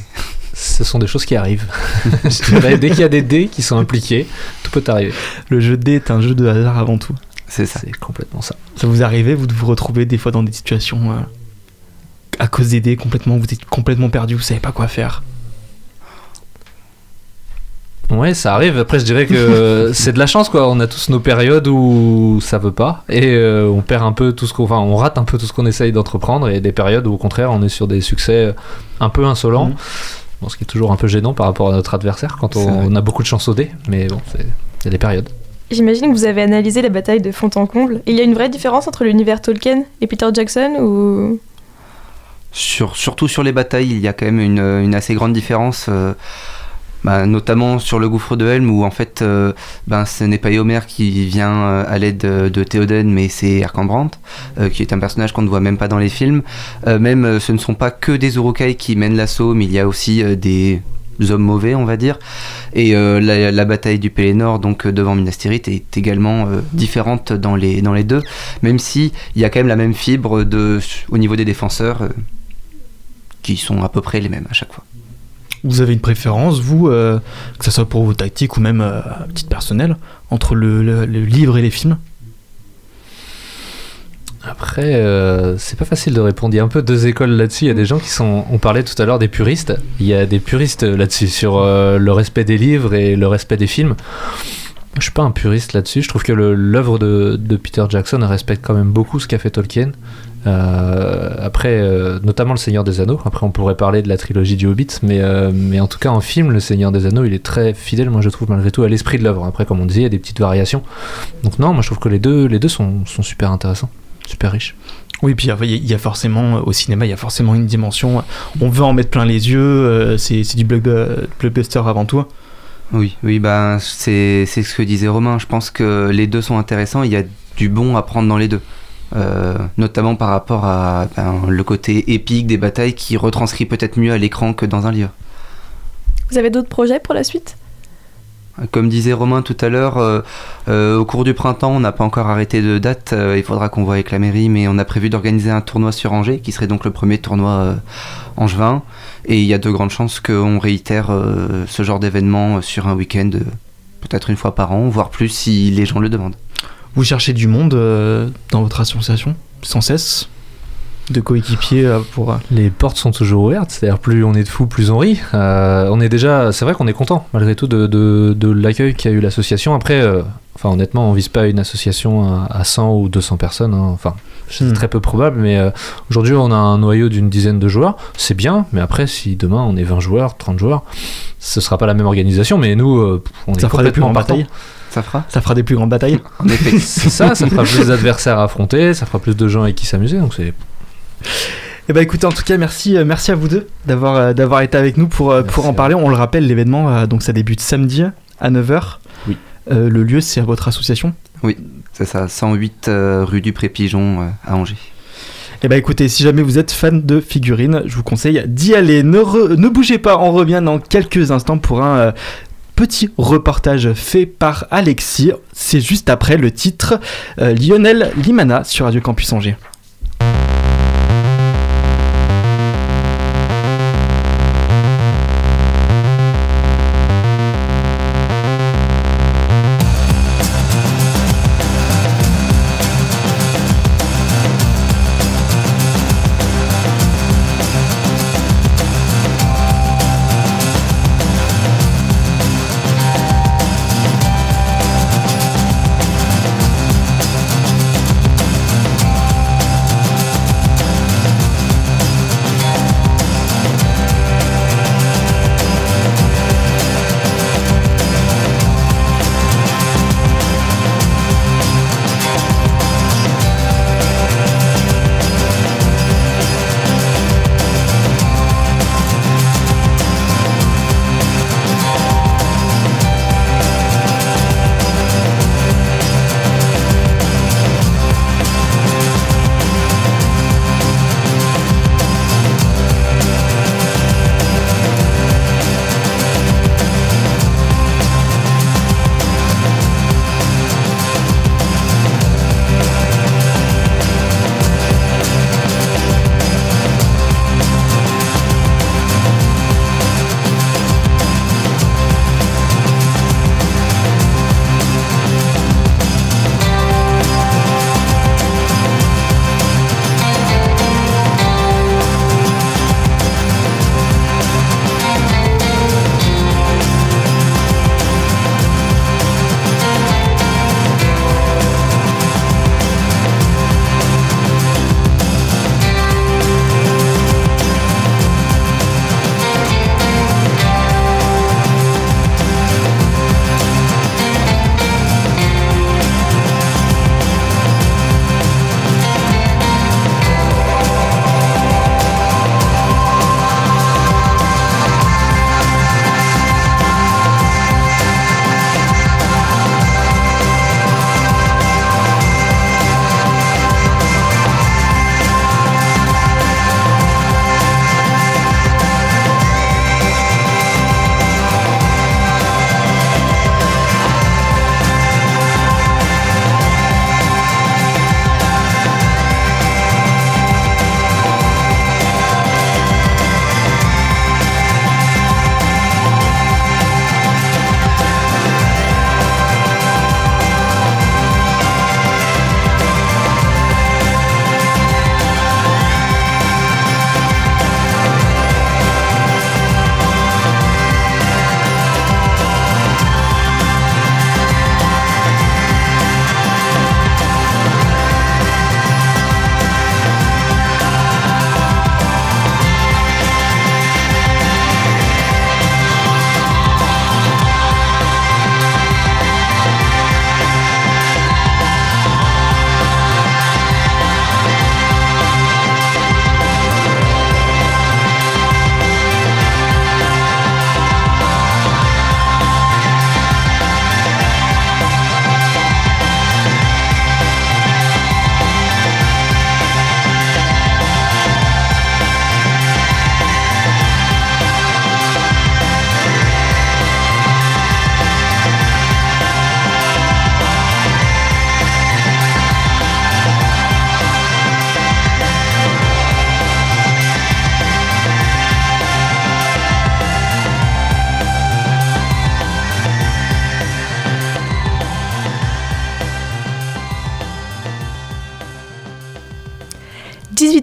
Ce sont des choses qui arrivent. Dès qu'il y a des dés qui sont impliqués, tout peut arriver. Le jeu de dés est un jeu de hasard avant tout. c'est ça. C'est complètement ça. Ça vous arrive, vous de vous retrouver des fois dans des situations euh, à cause des dés complètement, vous êtes complètement perdu, vous savez pas quoi faire. Ouais, ça arrive. Après, je dirais que c'est de la chance, quoi. On a tous nos périodes où ça veut pas et euh, on perd un peu tout ce qu'on, enfin, on rate un peu tout ce qu'on essaye d'entreprendre et des périodes où, au contraire, on est sur des succès un peu insolents. Mhm. Bon, ce qui est toujours un peu gênant par rapport à notre adversaire quand on, a beaucoup de chance au dé. Mais bon, c'est- il y a des périodes. J'imagine que vous avez analysé la bataille de fond en comble. Il y a une vraie différence entre l'univers Tolkien et Peter Jackson ou? Sur, surtout sur les batailles, il y a quand même une, une assez grande différence, euh, bah, notamment sur le gouffre de Helm, où en fait, euh, ben, ce n'est pas Éomer qui vient euh, à l'aide de, de Théoden, mais c'est Erkenbrand, euh, qui est un personnage qu'on ne voit même pas dans les films. Euh, même, ce ne sont pas que des Urukai qui mènent l'assaut, mais il y a aussi des hommes mauvais, on va dire. Et la, bataille du Pélénor, donc devant Minas Tirith, est également différente dans les, dans deux, même si il y a quand même la même fibre au niveau des défenseurs. qui sont à peu près les mêmes à chaque fois. Vous avez une préférence, vous, euh, que ce soit pour vos tactiques ou même euh, à titre personnel, entre le livre et les films? Après, euh, c'est pas facile de répondre. Il y a un peu deux écoles là-dessus. Il y a des gens qui sont. On parlait tout à l'heure des puristes. Il y a des puristes là-dessus sur euh, le respect des livres et le respect des films. Je suis pas un puriste là-dessus. Je trouve que l'œuvre de, Peter Jackson respecte quand même beaucoup ce qu'a fait Tolkien. Euh, après, euh, notamment Le Seigneur des Anneaux. Après, on pourrait parler de la trilogie du Hobbit, mais, euh, mais en tout cas, en film, Le Seigneur des Anneaux, il est très fidèle, moi je trouve, malgré tout, à l'esprit de l'œuvre. Après, comme on disait, il y a des petites variations. Donc, non, moi je trouve que les deux, les deux sont, sont super intéressants, super riches. Oui, puis il y a- forcément, au cinéma, il y a forcément une dimension. On veut en mettre plein les yeux, c'est du blockbu- blockbuster avant tout. Oui, oui, c'est c'est ce que disait Romain. Je pense que les deux sont intéressants. Il y a du bon à prendre dans les deux. Euh, notamment par rapport à ben, le côté épique des batailles qui retranscrit peut-être mieux à l'écran que dans un livre. vous avez d'autres projets pour la suite? Comme disait Romain tout à l'heure, euh, euh, au cours du printemps, on n'a pas encore arrêté de date. euh, il faudra qu'on voit avec la mairie, mais on a prévu d'organiser un tournoi sur Angers, qui serait donc le premier tournoi angevin. Et il y a de grandes chances qu'on réitère ce genre d'événement sur un week-end, peut-être une fois par an, voire plus si les gens le demandent. Vous cherchez du monde dans votre association, sans cesse? De coéquipiers euh, pour. euh, Les portes sont toujours ouvertes, c'est-à-dire plus on est de fous, plus on rit. Euh, on est déjà, c'est vrai qu'on est content malgré tout de, de, de l'accueil qu'a eu l'association. Après, euh, enfin honnêtement, on vise pas une association à, à 100 ou 200 personnes. hein. Enfin, c'est Hmm. très peu probable, mais euh, aujourd'hui on a un noyau d'une dizaine de joueurs. C'est bien, mais après, si demain on est 20 joueurs, 30 joueurs, ce sera pas la même organisation. Mais nous, euh, on est Ça fera des plus complètement batailles. Ça fera Ça fera des plus grandes batailles. En effet. C'est ça, ça fera plus d'adversaires à affronter, ça fera plus de gens avec qui s'amuser. Donc c'est Eh ben écoutez, en tout cas, merci, euh, merci à vous deux d'avoir euh, d'avoir été avec nous pour, euh, Merci pour en parler. On le rappelle, l'événement, donc ça débute samedi à 9h. Oui. le lieu, c'est votre association? C'est ça, 108 euh, rue du Pré-Pigeon euh, à Angers. Eh ben écoutez, si jamais vous êtes fan de figurines, je vous conseille d'y aller. Ne, re- ne bougez pas, on revient dans quelques instants pour un petit reportage fait par Alexis. C'est juste après le titre Lionel Limana sur Radio Campus Angers.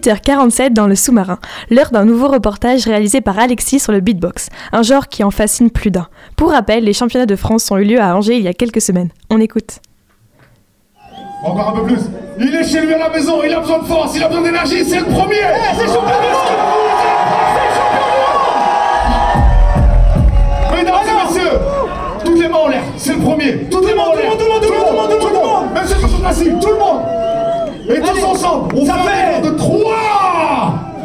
18h47 dans le sous-marin, l'heure d'un nouveau reportage réalisé par Alexis sur le beatbox, un genre qui en fascine plus d'un. Pour rappel, les championnats de France ont eu lieu à Angers il y a quelques semaines. On écoute. Encore un peu plus. Il est chez lui à la maison, il a besoin de force, il a besoin d'énergie, c'est le premier C'est Mesdames et messieurs, toutes les mains en l'air, c'est le premier. Toutes les mains en l'air. Tout le monde, tout le monde, tout le monde, tout le monde. Même ceux qui sont assis, tout le monde. Et tous ensemble, on fait un de 3,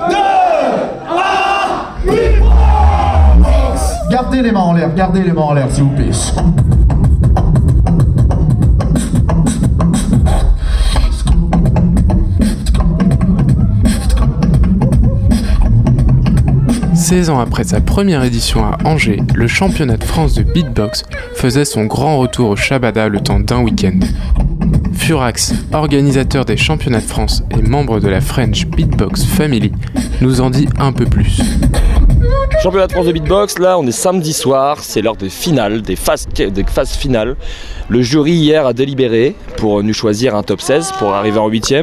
2, 1, Gardez les mains en l'air, gardez les mains en l'air, s'il vous plaît. 16 ans après sa première édition à Angers, le championnat de France de beatbox faisait son grand retour au Shabada le temps d'un week-end. Furax, organisateur des championnats de France et membre de la French Beatbox Family, nous en dit un peu plus. Championnat de France de beatbox, là on est samedi soir, c'est l'heure des finales, des phases, finales. Le jury hier a délibéré pour nous choisir un top 16 pour arriver en 8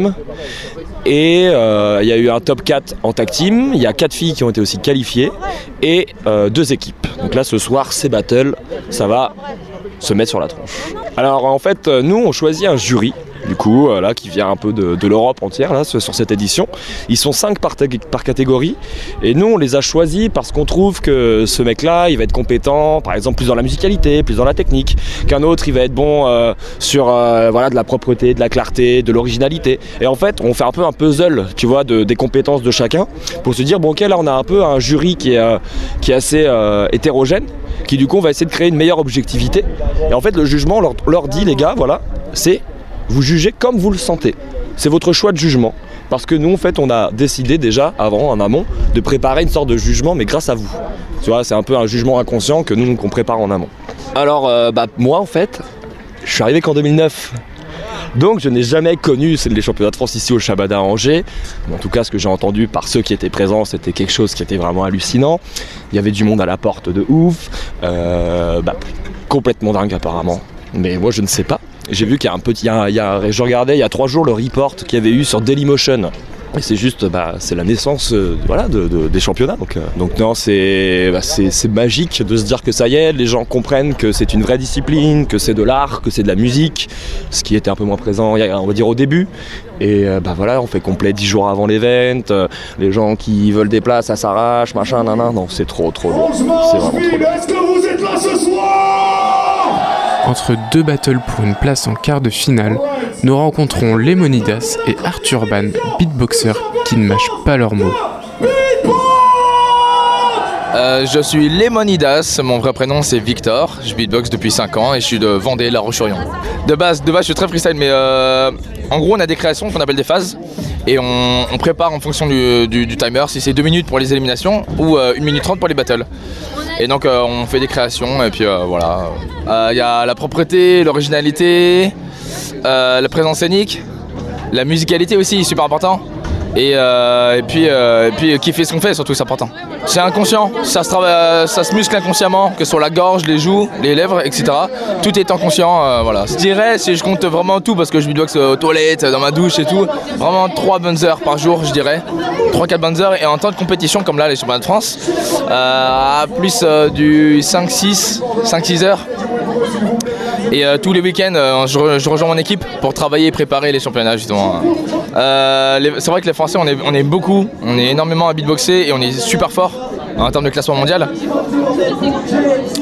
Et euh, il y a eu un top 4 en tag team, il y a 4 filles qui ont été aussi qualifiées et euh, deux équipes. Donc là ce soir c'est battle, ça va se mettre sur la tronche. Alors en fait euh, nous on choisit un jury du coup, euh, là, qui vient un peu de, l'Europe entière, là, sur cette édition. Ils sont 5 par, catégorie, et nous, on les a choisis parce qu'on trouve que ce mec-là, il va être compétent, par exemple, plus dans la musicalité, plus dans la technique, qu'un autre, il va être bon euh, sur voilà, de la propreté, de la clarté, de l'originalité. Et en fait, on fait un peu un puzzle, tu vois, de, des compétences de chacun, pour se dire, bon, ok, là, on a un peu un jury qui est, qui est assez hétérogène, qui du coup, on va essayer de créer une meilleure objectivité. Et en fait, le jugement, on leur, leur dit, les gars, voilà, c'est vous jugez comme vous le sentez. C'est votre choix de jugement. Parce que nous, en fait, on a décidé déjà, avant, en amont, de préparer une sorte de jugement, mais grâce à vous. Tu vois, c'est un peu un jugement inconscient que nous, qu'on prépare en amont. Alors, euh, bah, moi, en fait, je suis arrivé qu'en 2009. Donc, je n'ai jamais connu les championnats de France ici au Shabada à Angers. En tout cas, ce que j'ai entendu par ceux qui étaient présents, c'était quelque chose qui était vraiment hallucinant. Il y avait du monde à la porte de ouf. Euh, bah, complètement dingue, apparemment. Mais moi, je ne sais pas. J'ai vu qu'il y a un petit. il y je regardais il y a trois jours le report qu'il y avait eu sur Dailymotion. Et c'est juste, bah, c'est la naissance euh, voilà, de- de- des championnats. Donc, euh, donc non, c'est bah, c'est magique de se dire que ça y est, les gens comprennent que c'est une vraie discipline, que c'est de l'art, que c'est de la musique, ce qui était un peu moins présent, on va dire, au début. Et euh, bah voilà, on fait complet 10 jours avant l'event, les gens qui veulent des places, ça s'arrache, machin, nan, nan. Non, c'est trop, trop lourd. C'est. Est-ce que vous êtes là ce soir? Entre deux battles pour une place en quart de finale, nous rencontrons Lemonidas et Arthur Ban, beatboxers qui ne mâchent pas leurs mots. Euh, je suis Lemonidas, mon vrai prénom c'est Victor, je beatbox depuis 5 ans et je suis de Vendée, La Roche-sur-Yon. De base, de base je suis très freestyle mais euh, en gros on a des créations qu'on appelle des phases et on, prépare en fonction du, timer si c'est 2 minutes pour les éliminations ou 1 minute 30 pour les battles. Et donc euh, on fait des créations et puis euh, voilà. Euh, Il y a la propreté, l'originalité, euh, la présence scénique, la musicalité aussi, super important. Et, euh, et puis, euh, et puis kiffer ce qu'on fait, surtout, c'est important. C'est inconscient, ça se, euh, ça se muscle inconsciemment, que ce soit la gorge, les joues, les lèvres, etc. Tout est inconscient, euh, voilà. Je dirais, si je compte vraiment tout, parce que je beatbox aux toilettes, dans ma douche et tout, vraiment 3 bonnes heures par jour, je dirais. 3-4 bonnes heures, et en temps de compétition, comme là, les championnats de France, euh, à plus euh, du 5-6, 5-6 heures. Et euh, tous les week-ends, euh, je, re- je rejoins mon équipe pour travailler et préparer les championnats justement. Euh, c'est vrai que les Français, on est, on est beaucoup, on est énormément à beatboxer et on est super fort en termes de classement mondial.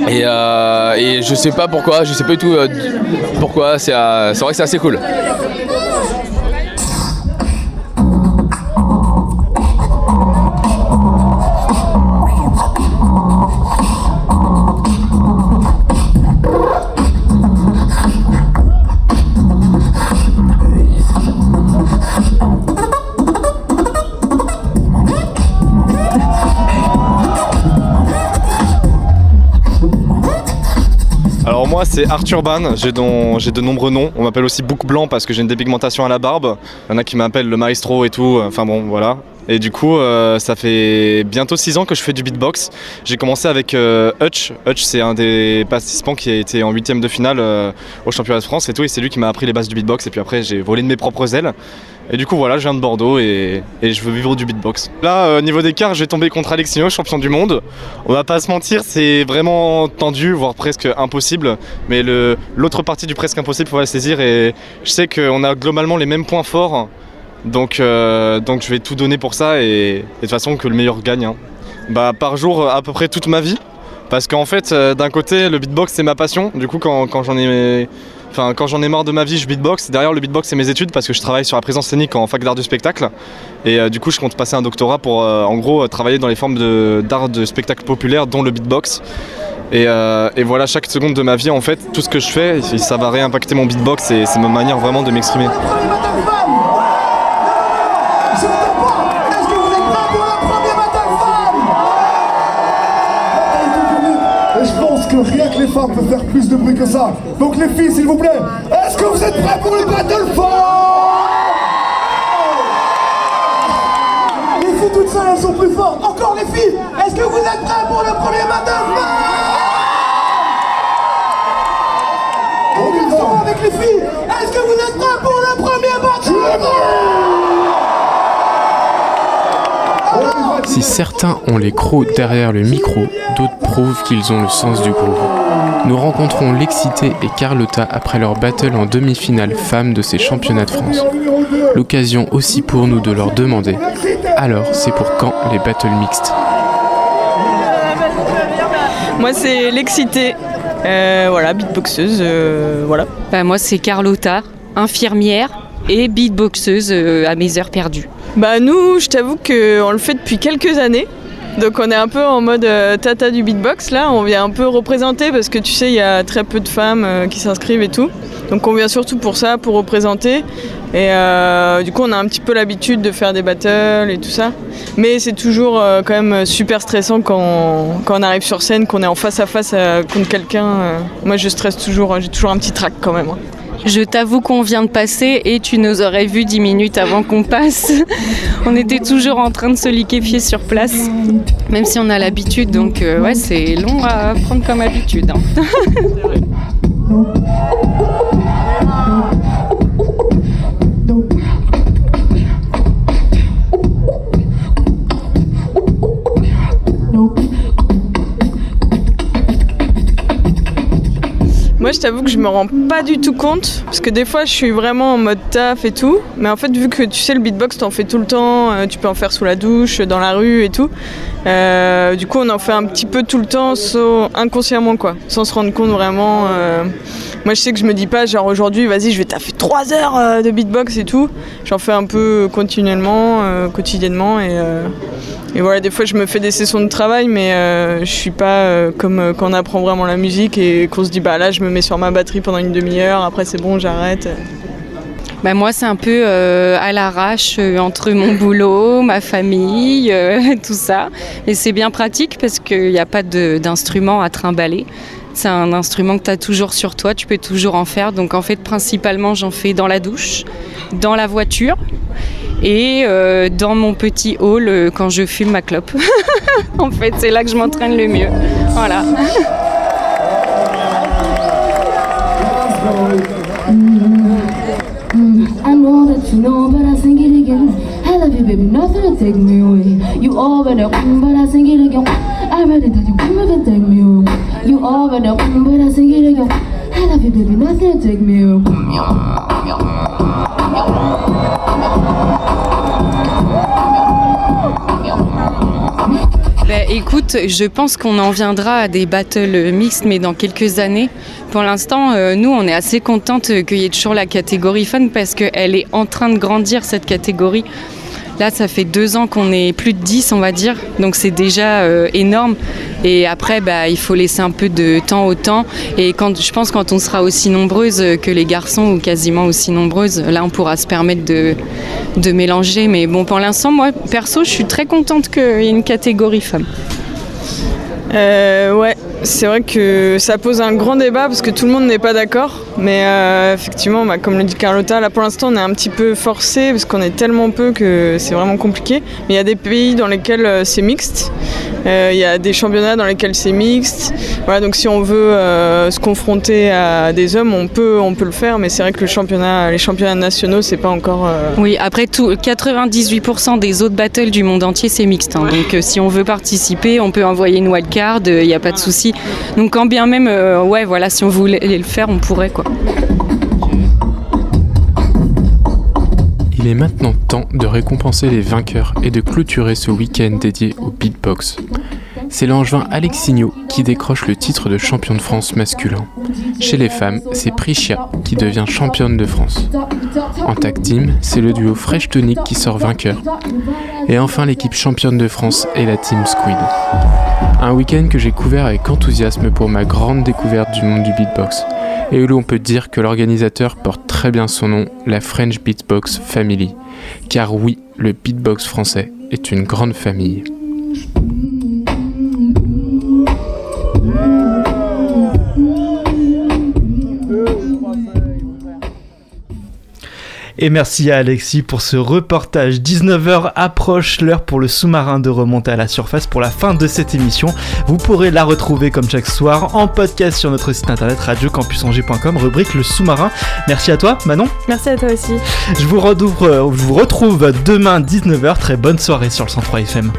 Et, je sais pas pourquoi, je sais pas du tout pourquoi, c'est vrai que c'est assez cool. C'est Arthur Ban, j'ai de nombreux noms. On m'appelle aussi Bouc Blanc parce que j'ai une dépigmentation à la barbe. Il y en a qui m'appellent le maestro et tout. Enfin bon voilà. Et du coup, euh, ça fait bientôt 6 ans que je fais du beatbox. J'ai commencé avec euh, Hutch. Hutch, c'est un des participants qui a été en huitième de finale euh, au championnat de France et tout. Et c'est lui qui m'a appris les bases du beatbox. Et puis après, j'ai volé de mes propres ailes. Et du coup, voilà, je viens de Bordeaux et, je veux vivre du beatbox. Là, euh, niveau d'écart, je vais tomber contre Alexino, champion du monde. On va pas se mentir, c'est vraiment tendu, voire presque impossible. Mais l'autre partie du presque impossible, faut la saisir. Et je sais qu'on a globalement les mêmes points forts. Donc, euh, je vais tout donner pour ça et, et de toute façon que le meilleur gagne. hein. Bah, par jour, à peu près toute ma vie. Parce qu'en fait, euh, d'un côté, le beatbox c'est ma passion. Du coup, quand, quand j'en ai, enfin, quand j'en ai marre de ma vie, je beatbox. Derrière, le beatbox c'est mes études parce que je travaille sur la présence scénique en fac d'art du spectacle. Et euh, du coup, je compte passer un doctorat pour, euh, en gros, euh, travailler dans les formes d'art de, spectacle populaire, dont le beatbox. Et, voilà, chaque seconde de ma vie, en fait, tout ce que je fais, ça va réimpacter mon beatbox et c'est ma manière vraiment de m'exprimer. Je pense que rien les femmes peuvent faire plus de bruit que ça. Donc les filles, s'il vous plaît, est-ce que vous êtes prêts pour le battle femme Les filles toutes seules, elles sont plus fortes. Encore les filles, est-ce que vous êtes prêts pour le premier battle ensemble avec les filles. Est-ce que vous êtes prêts pour le premier battle Si certains ont les crocs derrière le micro, d'autres prouvent qu'ils ont le sens du groove. Nous rencontrons L'Excité et Carlotta après leur battle en demi-finale femmes de ces championnats de France. L'occasion aussi pour nous de leur demander alors c'est pour quand les battles mixtes? Moi, c'est l'excité. Euh, voilà, beatboxeuse. euh, voilà. Bah, moi, c'est Carlotta, infirmière et beatboxeuse euh, à mes heures perdues. Bah, nous, je t'avoue qu'on le fait depuis quelques années. Donc, on est un peu en mode euh, tata du beatbox. Là, on vient un peu représenter parce que tu sais, il y a très peu de femmes euh, qui s'inscrivent et tout. Donc, on vient surtout pour ça, pour représenter. Et euh, du coup, on a un petit peu l'habitude de faire des battles et tout ça. Mais c'est toujours quand même super stressant quand, quand on arrive sur scène, qu'on est en face à face contre quelqu'un. Moi, je stresse toujours, j'ai toujours un petit trac quand même. hein. Je t'avoue qu'on vient de passer et tu nous aurais vu 10 minutes avant qu'on passe. on était toujours en train de se liquéfier sur place, même si on a l'habitude. Donc euh, ouais, c'est long à prendre comme habitude. hein. Moi, je t'avoue que je me rends pas du tout compte, parce que des fois, je suis vraiment en mode taf et tout. Mais en fait, vu que tu sais, le beatbox, t'en fais tout le temps, euh, tu peux en faire sous la douche, dans la rue et tout. Euh, du coup, on en fait un petit peu tout le temps, inconsciemment, quoi, sans se rendre compte vraiment. euh. Moi, je sais que je me dis pas, genre aujourd'hui, vas-y, je vais taffer 3 heures de beatbox et tout. J'en fais un peu continuellement, quotidiennement, et. Et voilà, des fois je me fais des sessions de travail, mais euh, je suis pas euh, comme euh, quand on apprend vraiment la musique et qu'on se dit bah là je me mets sur ma batterie pendant une demi-heure, après c'est bon, j'arrête. Bah, moi, c'est un peu euh, à l'arrache entre mon boulot, ma famille, tout ça. Et c'est bien pratique parce qu'il n'y a pas d'instrument à trimballer. C'est un instrument que tu as toujours sur toi, tu peux toujours en faire. Donc en fait, principalement, j'en fais dans la douche, dans la voiture et euh, dans mon petit hall euh, quand je fume ma clope. en fait, c'est là que je m'entraîne le mieux. Voilà. Bah, écoute, je pense qu'on en viendra à des battles mixtes, mais dans quelques années. Pour l'instant, euh, nous, on est assez contente qu'il y ait toujours la catégorie fun parce qu'elle est en train de grandir, cette catégorie. Là, ça fait deux ans qu'on est plus de 10, on va dire. Donc c'est déjà euh, énorme. Et après, bah, il faut laisser un peu de temps au temps. Et quand, je pense quand on sera aussi nombreuses que les garçons, ou quasiment aussi nombreuses, là, on pourra se permettre de, de mélanger. Mais bon, pour l'instant, moi, perso, je suis très contente qu'il y ait une catégorie femme. Euh, ouais, c'est vrai que ça pose un grand débat parce que tout le monde n'est pas d'accord. Mais euh, effectivement, bah, comme le dit Carlotta, là pour l'instant on est un petit peu forcé parce qu'on est tellement peu que c'est vraiment compliqué. Mais il y a des pays dans lesquels euh, c'est mixte. Euh, Il y a des championnats dans lesquels c'est mixte. Voilà, donc si on veut se confronter à des hommes, on peut, on peut le faire. Mais c'est vrai que le championnat, les championnats nationaux, c'est pas encore. Oui, après tout, 98% des autres battles du monde entier, c'est mixte. hein. Donc si on veut participer, on peut envoyer une wildcard, il n'y a pas de souci. Donc quand bien même, euh, ouais, voilà, si on voulait le faire, on pourrait quoi. Il est maintenant temps de récompenser les vainqueurs et de clôturer ce week-end dédié au beatbox. C'est l'angevin Alexinho qui décroche le titre de champion de France masculin. Chez les femmes, c'est Prichia qui devient championne de France. En tag team, c'est le duo Fresh Tonic qui sort vainqueur. Et enfin, l'équipe championne de France est la team Squid. Un week-end que j'ai couvert avec enthousiasme pour ma grande découverte du monde du beatbox. Et où l'on peut dire que l'organisateur porte très bien son nom, la French Beatbox Family. Car oui, le beatbox français est une grande famille. Et merci à Alexis pour ce reportage. 19h approche l'heure pour le sous-marin de remonter à la surface pour la fin de cette émission. Vous pourrez la retrouver comme chaque soir en podcast sur notre site internet radiocampusangers.com, rubrique le sous-marin. Merci à toi Manon. Merci à toi aussi. Je vous, retrouve, je vous retrouve demain 19h. Très bonne soirée sur le 103 FM.